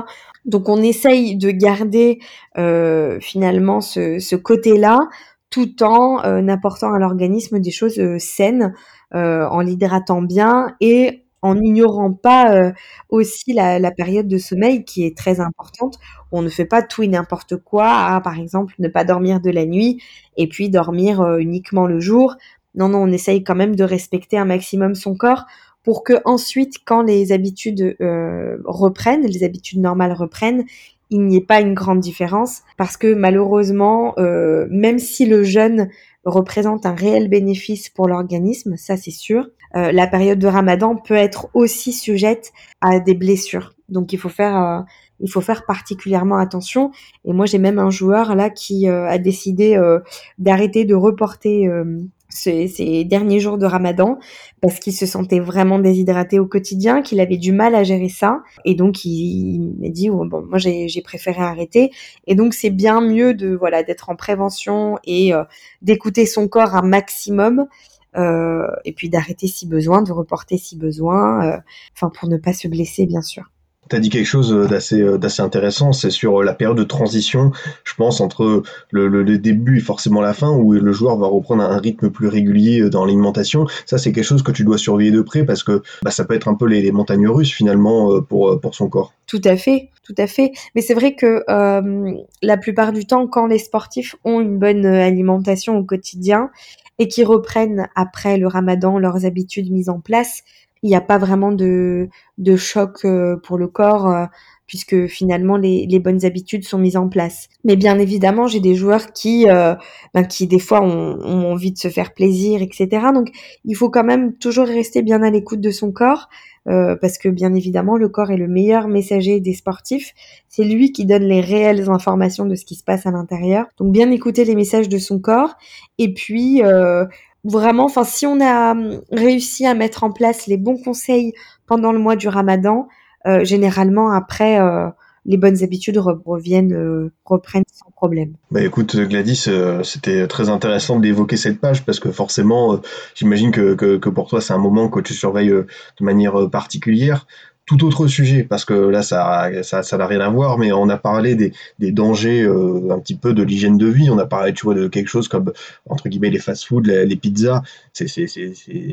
Donc on essaye de garder finalement ce, ce côté-là tout en apportant à l'organisme des choses saines, en l'hydratant bien et en n'ignorant pas aussi la, la, période de sommeil qui est très importante. On ne fait pas tout et n'importe quoi, à, par exemple ne pas dormir de la nuit et puis dormir uniquement le jour. Non, non, on essaye quand même de respecter un maximum son corps pour que ensuite, quand les habitudes euh, reprennent, les habitudes normales reprennent, il n'y ait pas une grande différence parce que malheureusement, euh, même si le jeûne représente un réel bénéfice pour l'organisme, ça c'est sûr, euh, la période de Ramadan peut être aussi sujette à des blessures. Donc il faut faire il faut faire particulièrement attention. Et moi, j'ai même un joueur là qui a décidé d'arrêter de reporter ces, derniers jours de Ramadan parce qu'il se sentait vraiment déshydraté au quotidien, qu'il avait du mal à gérer ça. Et donc, il, m'a dit, bon, moi, j'ai préféré arrêter. Et donc, c'est bien mieux de voilà d'être en prévention et euh, d'écouter son corps un maximum. Euh, et puis d'arrêter si besoin, de reporter si besoin, euh, enfin pour ne pas se blesser bien sûr. Tu as dit quelque chose d'assez euh, d'assez intéressant, c'est sur la période de transition, je pense, entre le, début et forcément la fin, où le joueur va reprendre un rythme plus régulier euh, dans l'alimentation. Ça, c'est quelque chose que tu dois surveiller de près parce que bah, ça peut être un peu les, montagnes russes finalement euh, pour, pour son corps. Tout à fait, tout à fait. Mais c'est vrai que la plupart du temps, quand les sportifs ont une bonne alimentation au quotidien et qui reprennent après le ramadan leurs habitudes mises en place, il n'y a pas vraiment de, choc euh, pour le corps euh, puisque finalement les, bonnes habitudes sont mises en place. Mais bien évidemment, j'ai des joueurs qui, euh, ben, qui des fois ont, envie de se faire plaisir, etc. Donc il faut quand même toujours rester bien à l'écoute de son corps, parce que bien évidemment le corps est le meilleur messager des sportifs. C'est lui qui donne les réelles informations de ce qui se passe à l'intérieur. Donc bien écouter les messages de son corps, et puis vraiment, enfin, si on a hum, réussi à mettre en place les bons conseils pendant le mois du Ramadan, euh, généralement après, euh, les bonnes habitudes reviennent, euh, reprennent sans problème. Bah écoute Gladys, c'était très intéressant d'évoquer cette page parce que forcément, j'imagine que, que, que, pour toi c'est un moment que tu surveilles de manière particulière tout autre sujet, parce que là, ça ça, ça n'a rien à voir, mais on a parlé des, des dangers euh, un petit peu de l'hygiène de vie. On a parlé, tu vois, de quelque chose comme, entre guillemets, les fast-food, les, pizzas. C'est,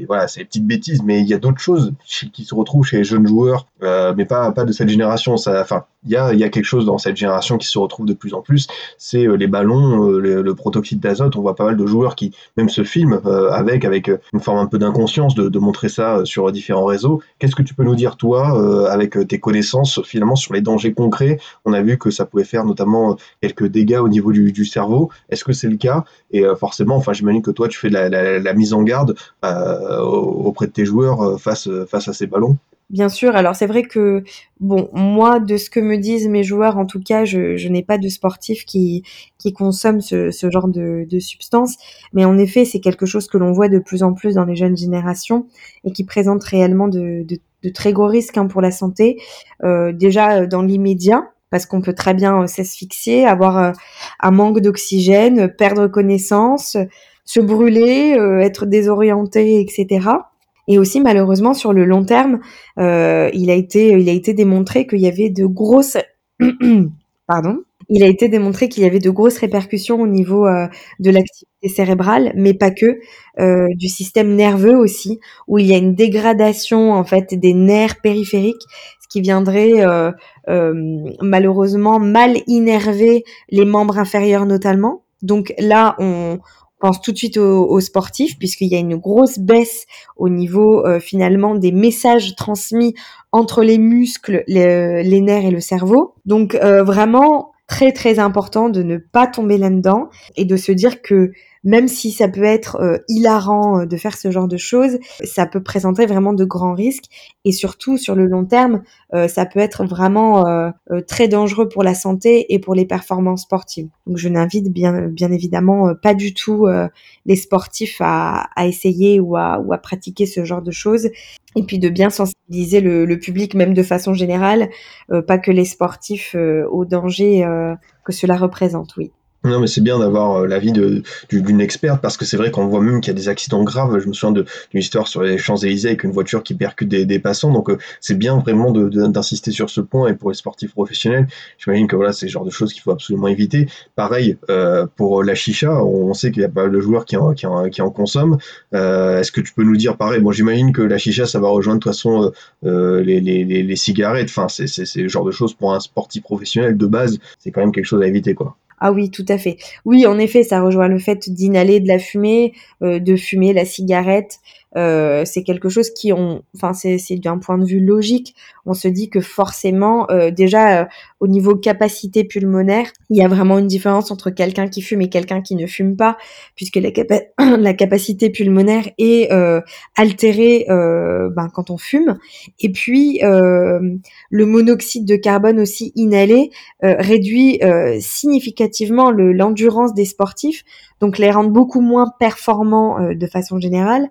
voilà, des petites bêtises, mais il y a d'autres choses qui se retrouvent chez les jeunes joueurs, euh, mais pas, pas de cette génération. Ça, enfin, il y a, y a quelque chose dans cette génération qui se retrouve de plus en plus. C'est euh, les ballons, le, protoxyde d'azote. On voit pas mal de joueurs qui même se filment avec, avec une forme un peu d'inconscience de montrer ça sur différents réseaux. Qu'est-ce que tu peux nous dire, toi euh, avec euh, tes connaissances finalement sur les dangers concrets. On a vu que ça pouvait faire notamment euh, quelques dégâts au niveau du, cerveau. Est-ce que c'est le cas? Et forcément, enfin, j'imagine que toi, tu fais la, la, mise en garde auprès de tes joueurs face, face à ces ballons? Bien sûr, alors c'est vrai que bon, moi de ce que me disent mes joueurs, en tout cas, je, n'ai pas de sportif qui qui consomme ce, genre de, de substances, mais en effet, c'est quelque chose que l'on voit de plus en plus dans les jeunes générations et qui présente réellement de, de de très gros risques hein, pour la santé. Euh, déjà euh, dans l'immédiat, parce qu'on peut très bien euh, s'asphyxier, avoir un manque d'oxygène, perdre connaissance, se brûler, être désorienté, etc. Et aussi malheureusement sur le long terme, il a été il a été démontré qu'il y avait de grosses pardon il a été démontré qu'il y avait de grosses répercussions au niveau euh, de l'activité cérébrale, mais pas que, euh, du système nerveux aussi, où il y a une dégradation en fait des nerfs périphériques, ce qui viendrait euh, malheureusement mal innerver les membres inférieurs notamment. Donc là, on, pense tout de suite aux, sportifs puisqu'il y a une grosse baisse au niveau finalement des messages transmis entre les muscles, les, les nerfs et le cerveau. Donc vraiment très très important de ne pas tomber là-dedans et de se dire que même si ça peut être euh, hilarant euh, de faire ce genre de choses, ça peut présenter vraiment de grands risques et surtout sur le long terme, euh, ça peut être vraiment très dangereux pour la santé et pour les performances sportives. Donc je n'invite bien bien évidemment pas du tout les sportifs à, à essayer ou à, pratiquer ce genre de choses et puis de bien sensibiliser le, le public même de façon générale, pas que les sportifs au danger que cela représente, oui. Non, mais c'est bien d'avoir euh, l'avis d'une experte parce que c'est vrai qu'on voit même qu'il y a des accidents graves. Je me souviens d'une histoire sur les Champs-Élysées avec une voiture qui percute des, des passants. Donc, euh, c'est bien vraiment d'insister sur ce point. Et pour les sportifs professionnels, j'imagine que voilà, c'est le genre de choses qu'il faut absolument éviter. Pareil, euh, pour la chicha, on sait qu'il y a pas mal de joueurs qui en, qui en, qui en consomment. Euh, Est-ce que tu peux nous dire pareil? Bon, j'imagine que la chicha, ça va rejoindre de toute façon euh, les, les, les, les, cigarettes. Enfin, c'est le genre de choses pour un sportif professionnel de base, c'est quand même quelque chose à éviter, quoi. Ah oui, tout à fait. Oui, en effet, ça rejoint le fait d'inhaler de la fumée, euh, de fumer la cigarette, euh, c'est quelque chose qui on enfin c'est c'est d'un point de vue logique. On se dit que forcément euh, déjà euh, au niveau capacité pulmonaire il y a vraiment une différence entre quelqu'un qui fume et quelqu'un qui ne fume pas puisque la, capacité pulmonaire est altérée ben, quand on fume. Et puis le monoxyde de carbone aussi inhalé réduit significativement le l'endurance des sportifs. Donc les rend beaucoup moins performants de façon générale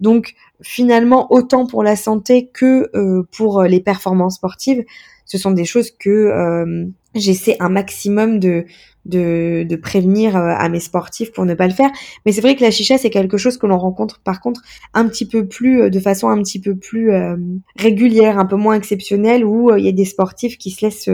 donc finalement, autant pour la santé que euh, pour les performances sportives, ce sont des choses que euh, j'essaie un maximum de, de, de, prévenir euh, à mes sportifs pour ne pas le faire. Mais c'est vrai que la chicha, c'est quelque chose que l'on rencontre par contre un petit peu plus, de façon un petit peu plus régulière, un peu moins exceptionnelle, où il y a des sportifs qui se laissent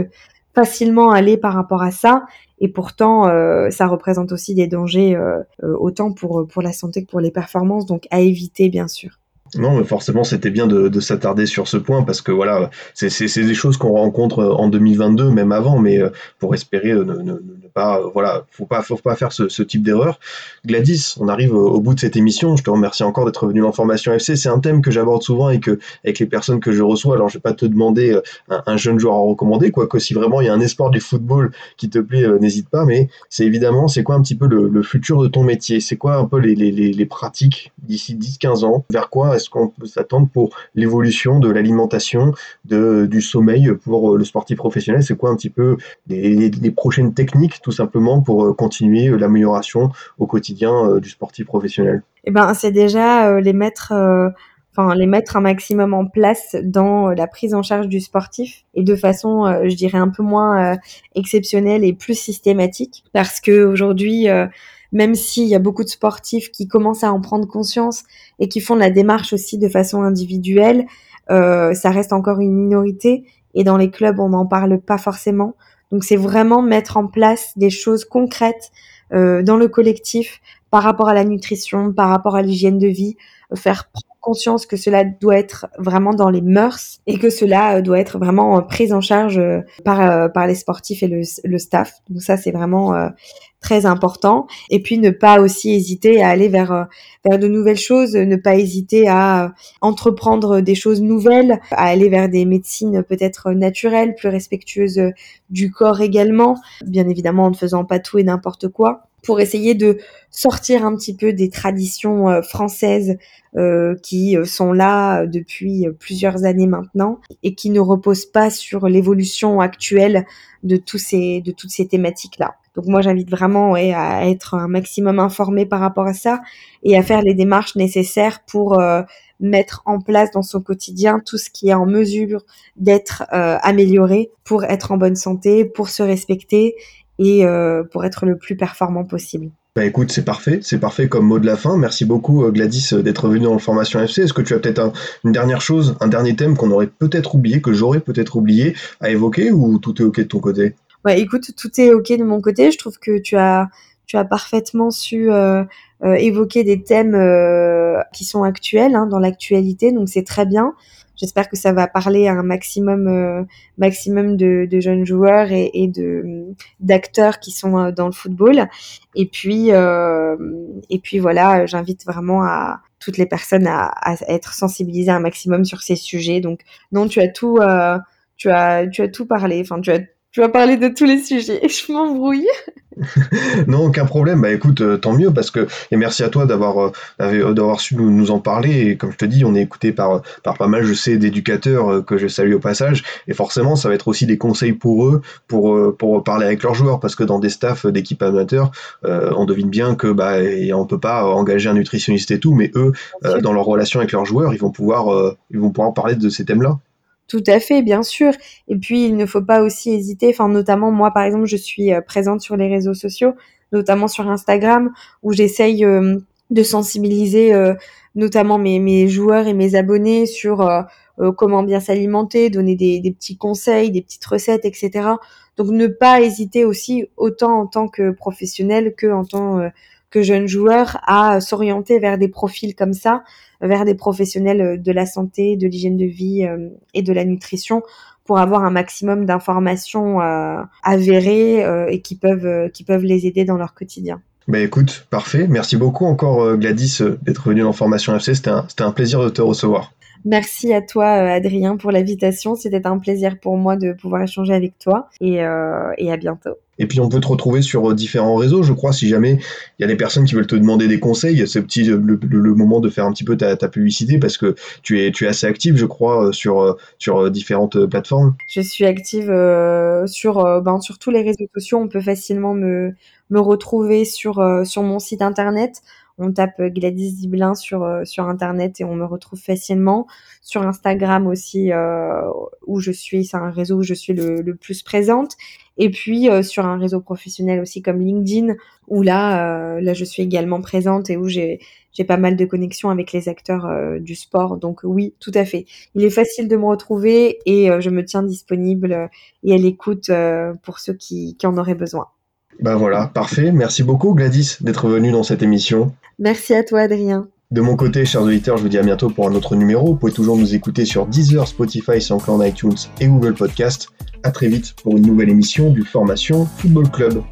facilement aller par rapport à ça et pourtant euh, ça représente aussi des dangers euh, euh, autant pour pour la santé que pour les performances donc à éviter bien sûr. Non, mais forcément, c'était bien de, de s'attarder sur ce point parce que voilà, c'est des choses qu'on rencontre en 2022, même avant, mais euh, pour espérer euh, ne, pas, euh, voilà, faut pas, faut pas faire ce, type d'erreur. Gladys, on arrive au bout de cette émission. Je te remercie encore d'être venu dans Formation FC. C'est un thème que j'aborde souvent et que avec les personnes que je reçois. Alors, je vais pas te demander un, un jeune joueur à recommander, quoique si vraiment il y a un espoir du football qui te plaît, n'hésite pas. Mais c'est évidemment, c'est quoi un petit peu le, le futur de ton métier? C'est quoi un peu les, les, les pratiques d'ici 10-15 ans? Vers quoi est-ce qu'on peut s'attendre pour l'évolution de l'alimentation, du sommeil pour euh, le sportif professionnel? C'est quoi un petit peu les, prochaines techniques, tout simplement, pour euh, continuer l'amélioration au quotidien euh, du sportif professionnel? Eh ben, c'est déjà les mettre. Enfin, les mettre un maximum en place dans la prise en charge du sportif et de façon, je dirais, un peu moins exceptionnelle et plus systématique. Parce que aujourd'hui, même s'il y a beaucoup de sportifs qui commencent à en prendre conscience et qui font la démarche aussi de façon individuelle, euh, ça reste encore une minorité et dans les clubs on n'en parle pas forcément. Donc c'est vraiment mettre en place des choses concrètes euh, dans le collectif par rapport à la nutrition, par rapport à l'hygiène de vie, faire prendre conscience que cela doit être vraiment dans les mœurs et que cela euh, doit être vraiment pris en charge par, par les sportifs et le, le staff. Donc ça c'est vraiment très important. Et puis ne pas aussi hésiter à aller vers euh, vers de nouvelles choses, ne pas hésiter à entreprendre des choses nouvelles, à aller vers des médecines peut-être naturelles, plus respectueuses du corps également, bien évidemment en ne faisant pas tout et n'importe quoi pour essayer de sortir un petit peu des traditions euh, françaises euh, qui sont là depuis plusieurs années maintenant et qui ne reposent pas sur l'évolution actuelle de tous ces de toutes ces thématiques là. Donc moi, j'invite vraiment à être un maximum informé par rapport à ça et à faire les démarches nécessaires pour euh, mettre en place dans son quotidien tout ce qui est en mesure d'être euh, amélioré pour être en bonne santé, pour se respecter et euh, pour être le plus performant possible. Bah écoute, c'est parfait, c'est parfait comme mot de la fin. Merci beaucoup Gladys d'être venue dans le Formation FC. Est-ce que tu as peut-être une dernière chose, un dernier thème qu'on aurait peut-être oublié, que j'aurais peut-être oublié à évoquer ou tout est ok de ton côté? Bah, écoute, tout est ok de mon côté. Je trouve que tu as, tu as parfaitement su euh, euh, évoquer des thèmes euh, qui sont actuels hein, dans l'actualité, donc c'est très bien. J'espère que ça va parler à un maximum, maximum de, de, jeunes joueurs et, et de d'acteurs qui sont dans le football. Et puis, et puis voilà, j'invite vraiment à toutes les personnes à, à, être sensibilisées un maximum sur ces sujets. Donc non, tu as tout, tu as, tu as tout parlé. Enfin, tu as tu vas parler de tous les sujets. Je m'embrouille. non, aucun problème. Bah écoute, euh, tant mieux parce que et merci à toi d'avoir euh, euh, d'avoir su nous, en parler. Et comme je te dis, on est écouté par par pas mal, je sais, d'éducateurs que je salue au passage. Et forcément, ça va être aussi des conseils pour eux, pour pour parler avec leurs joueurs, parce que dans des staffs d'équipes amateurs, on devine bien que bah et on peut pas engager un nutritionniste et tout, mais eux, dans leur relation avec leurs joueurs, ils vont pouvoir ils vont pouvoir parler de ces thèmes-là. Tout à fait, bien sûr. Et puis, il ne faut pas aussi hésiter, enfin, notamment moi, par exemple, je suis euh, présente sur les réseaux sociaux. notamment sur Instagram, où j'essaye de sensibiliser notamment mes, mes joueurs et mes abonnés sur comment bien s'alimenter, donner des, des, petits conseils, des petites recettes, etc. Donc ne pas hésiter aussi autant en tant que professionnel que en tant que jeune joueur à s'orienter vers des profils comme ça, vers des professionnels de la santé, de l'hygiène de vie et de la nutrition pour avoir un maximum d'informations euh, avérées euh, et qui peuvent, euh, qui peuvent les aider dans leur quotidien. Bah écoute, parfait. Merci beaucoup encore Gladys d'être venue dans Formation FC. C'était un, un plaisir de te recevoir. Merci à toi, Adrien, pour l'invitation. C'était un plaisir pour moi de pouvoir échanger avec toi et, euh, et à bientôt. Et puis on peut te retrouver sur euh, différents réseaux, je crois, si jamais il y a des personnes qui veulent te demander des conseils, c'est petit le, le, moment de faire un petit peu ta, ta, publicité parce que tu es, tu es assez active, je crois, euh, sur, euh, sur différentes plateformes. Je suis active euh, sur, ben, sur tous les réseaux sociaux. On peut facilement me, me retrouver sur, sur mon site internet on tape Gladys Diblin sur euh, sur internet et on me retrouve facilement. Sur Instagram aussi euh, où je suis, c'est un réseau où je suis le, plus présente. Et puis euh, sur un réseau professionnel aussi comme LinkedIn où là là je suis également présente et où j'ai pas mal de connexions avec les acteurs du sport. Donc oui, tout à fait. Il est facile de me retrouver et je me tiens disponible et à l'écoute pour ceux qui, qui en auraient besoin. Ben voilà, parfait. Merci beaucoup Gladys d'être venue dans cette émission. Merci à toi Adrien. De mon côté, chers auditeurs, je vous dis à bientôt pour un autre numéro. Vous pouvez toujours nous écouter sur Deezer, Spotify, SoundCloud, iTunes et Google Podcast. À très vite pour une nouvelle émission du Formation Football Club.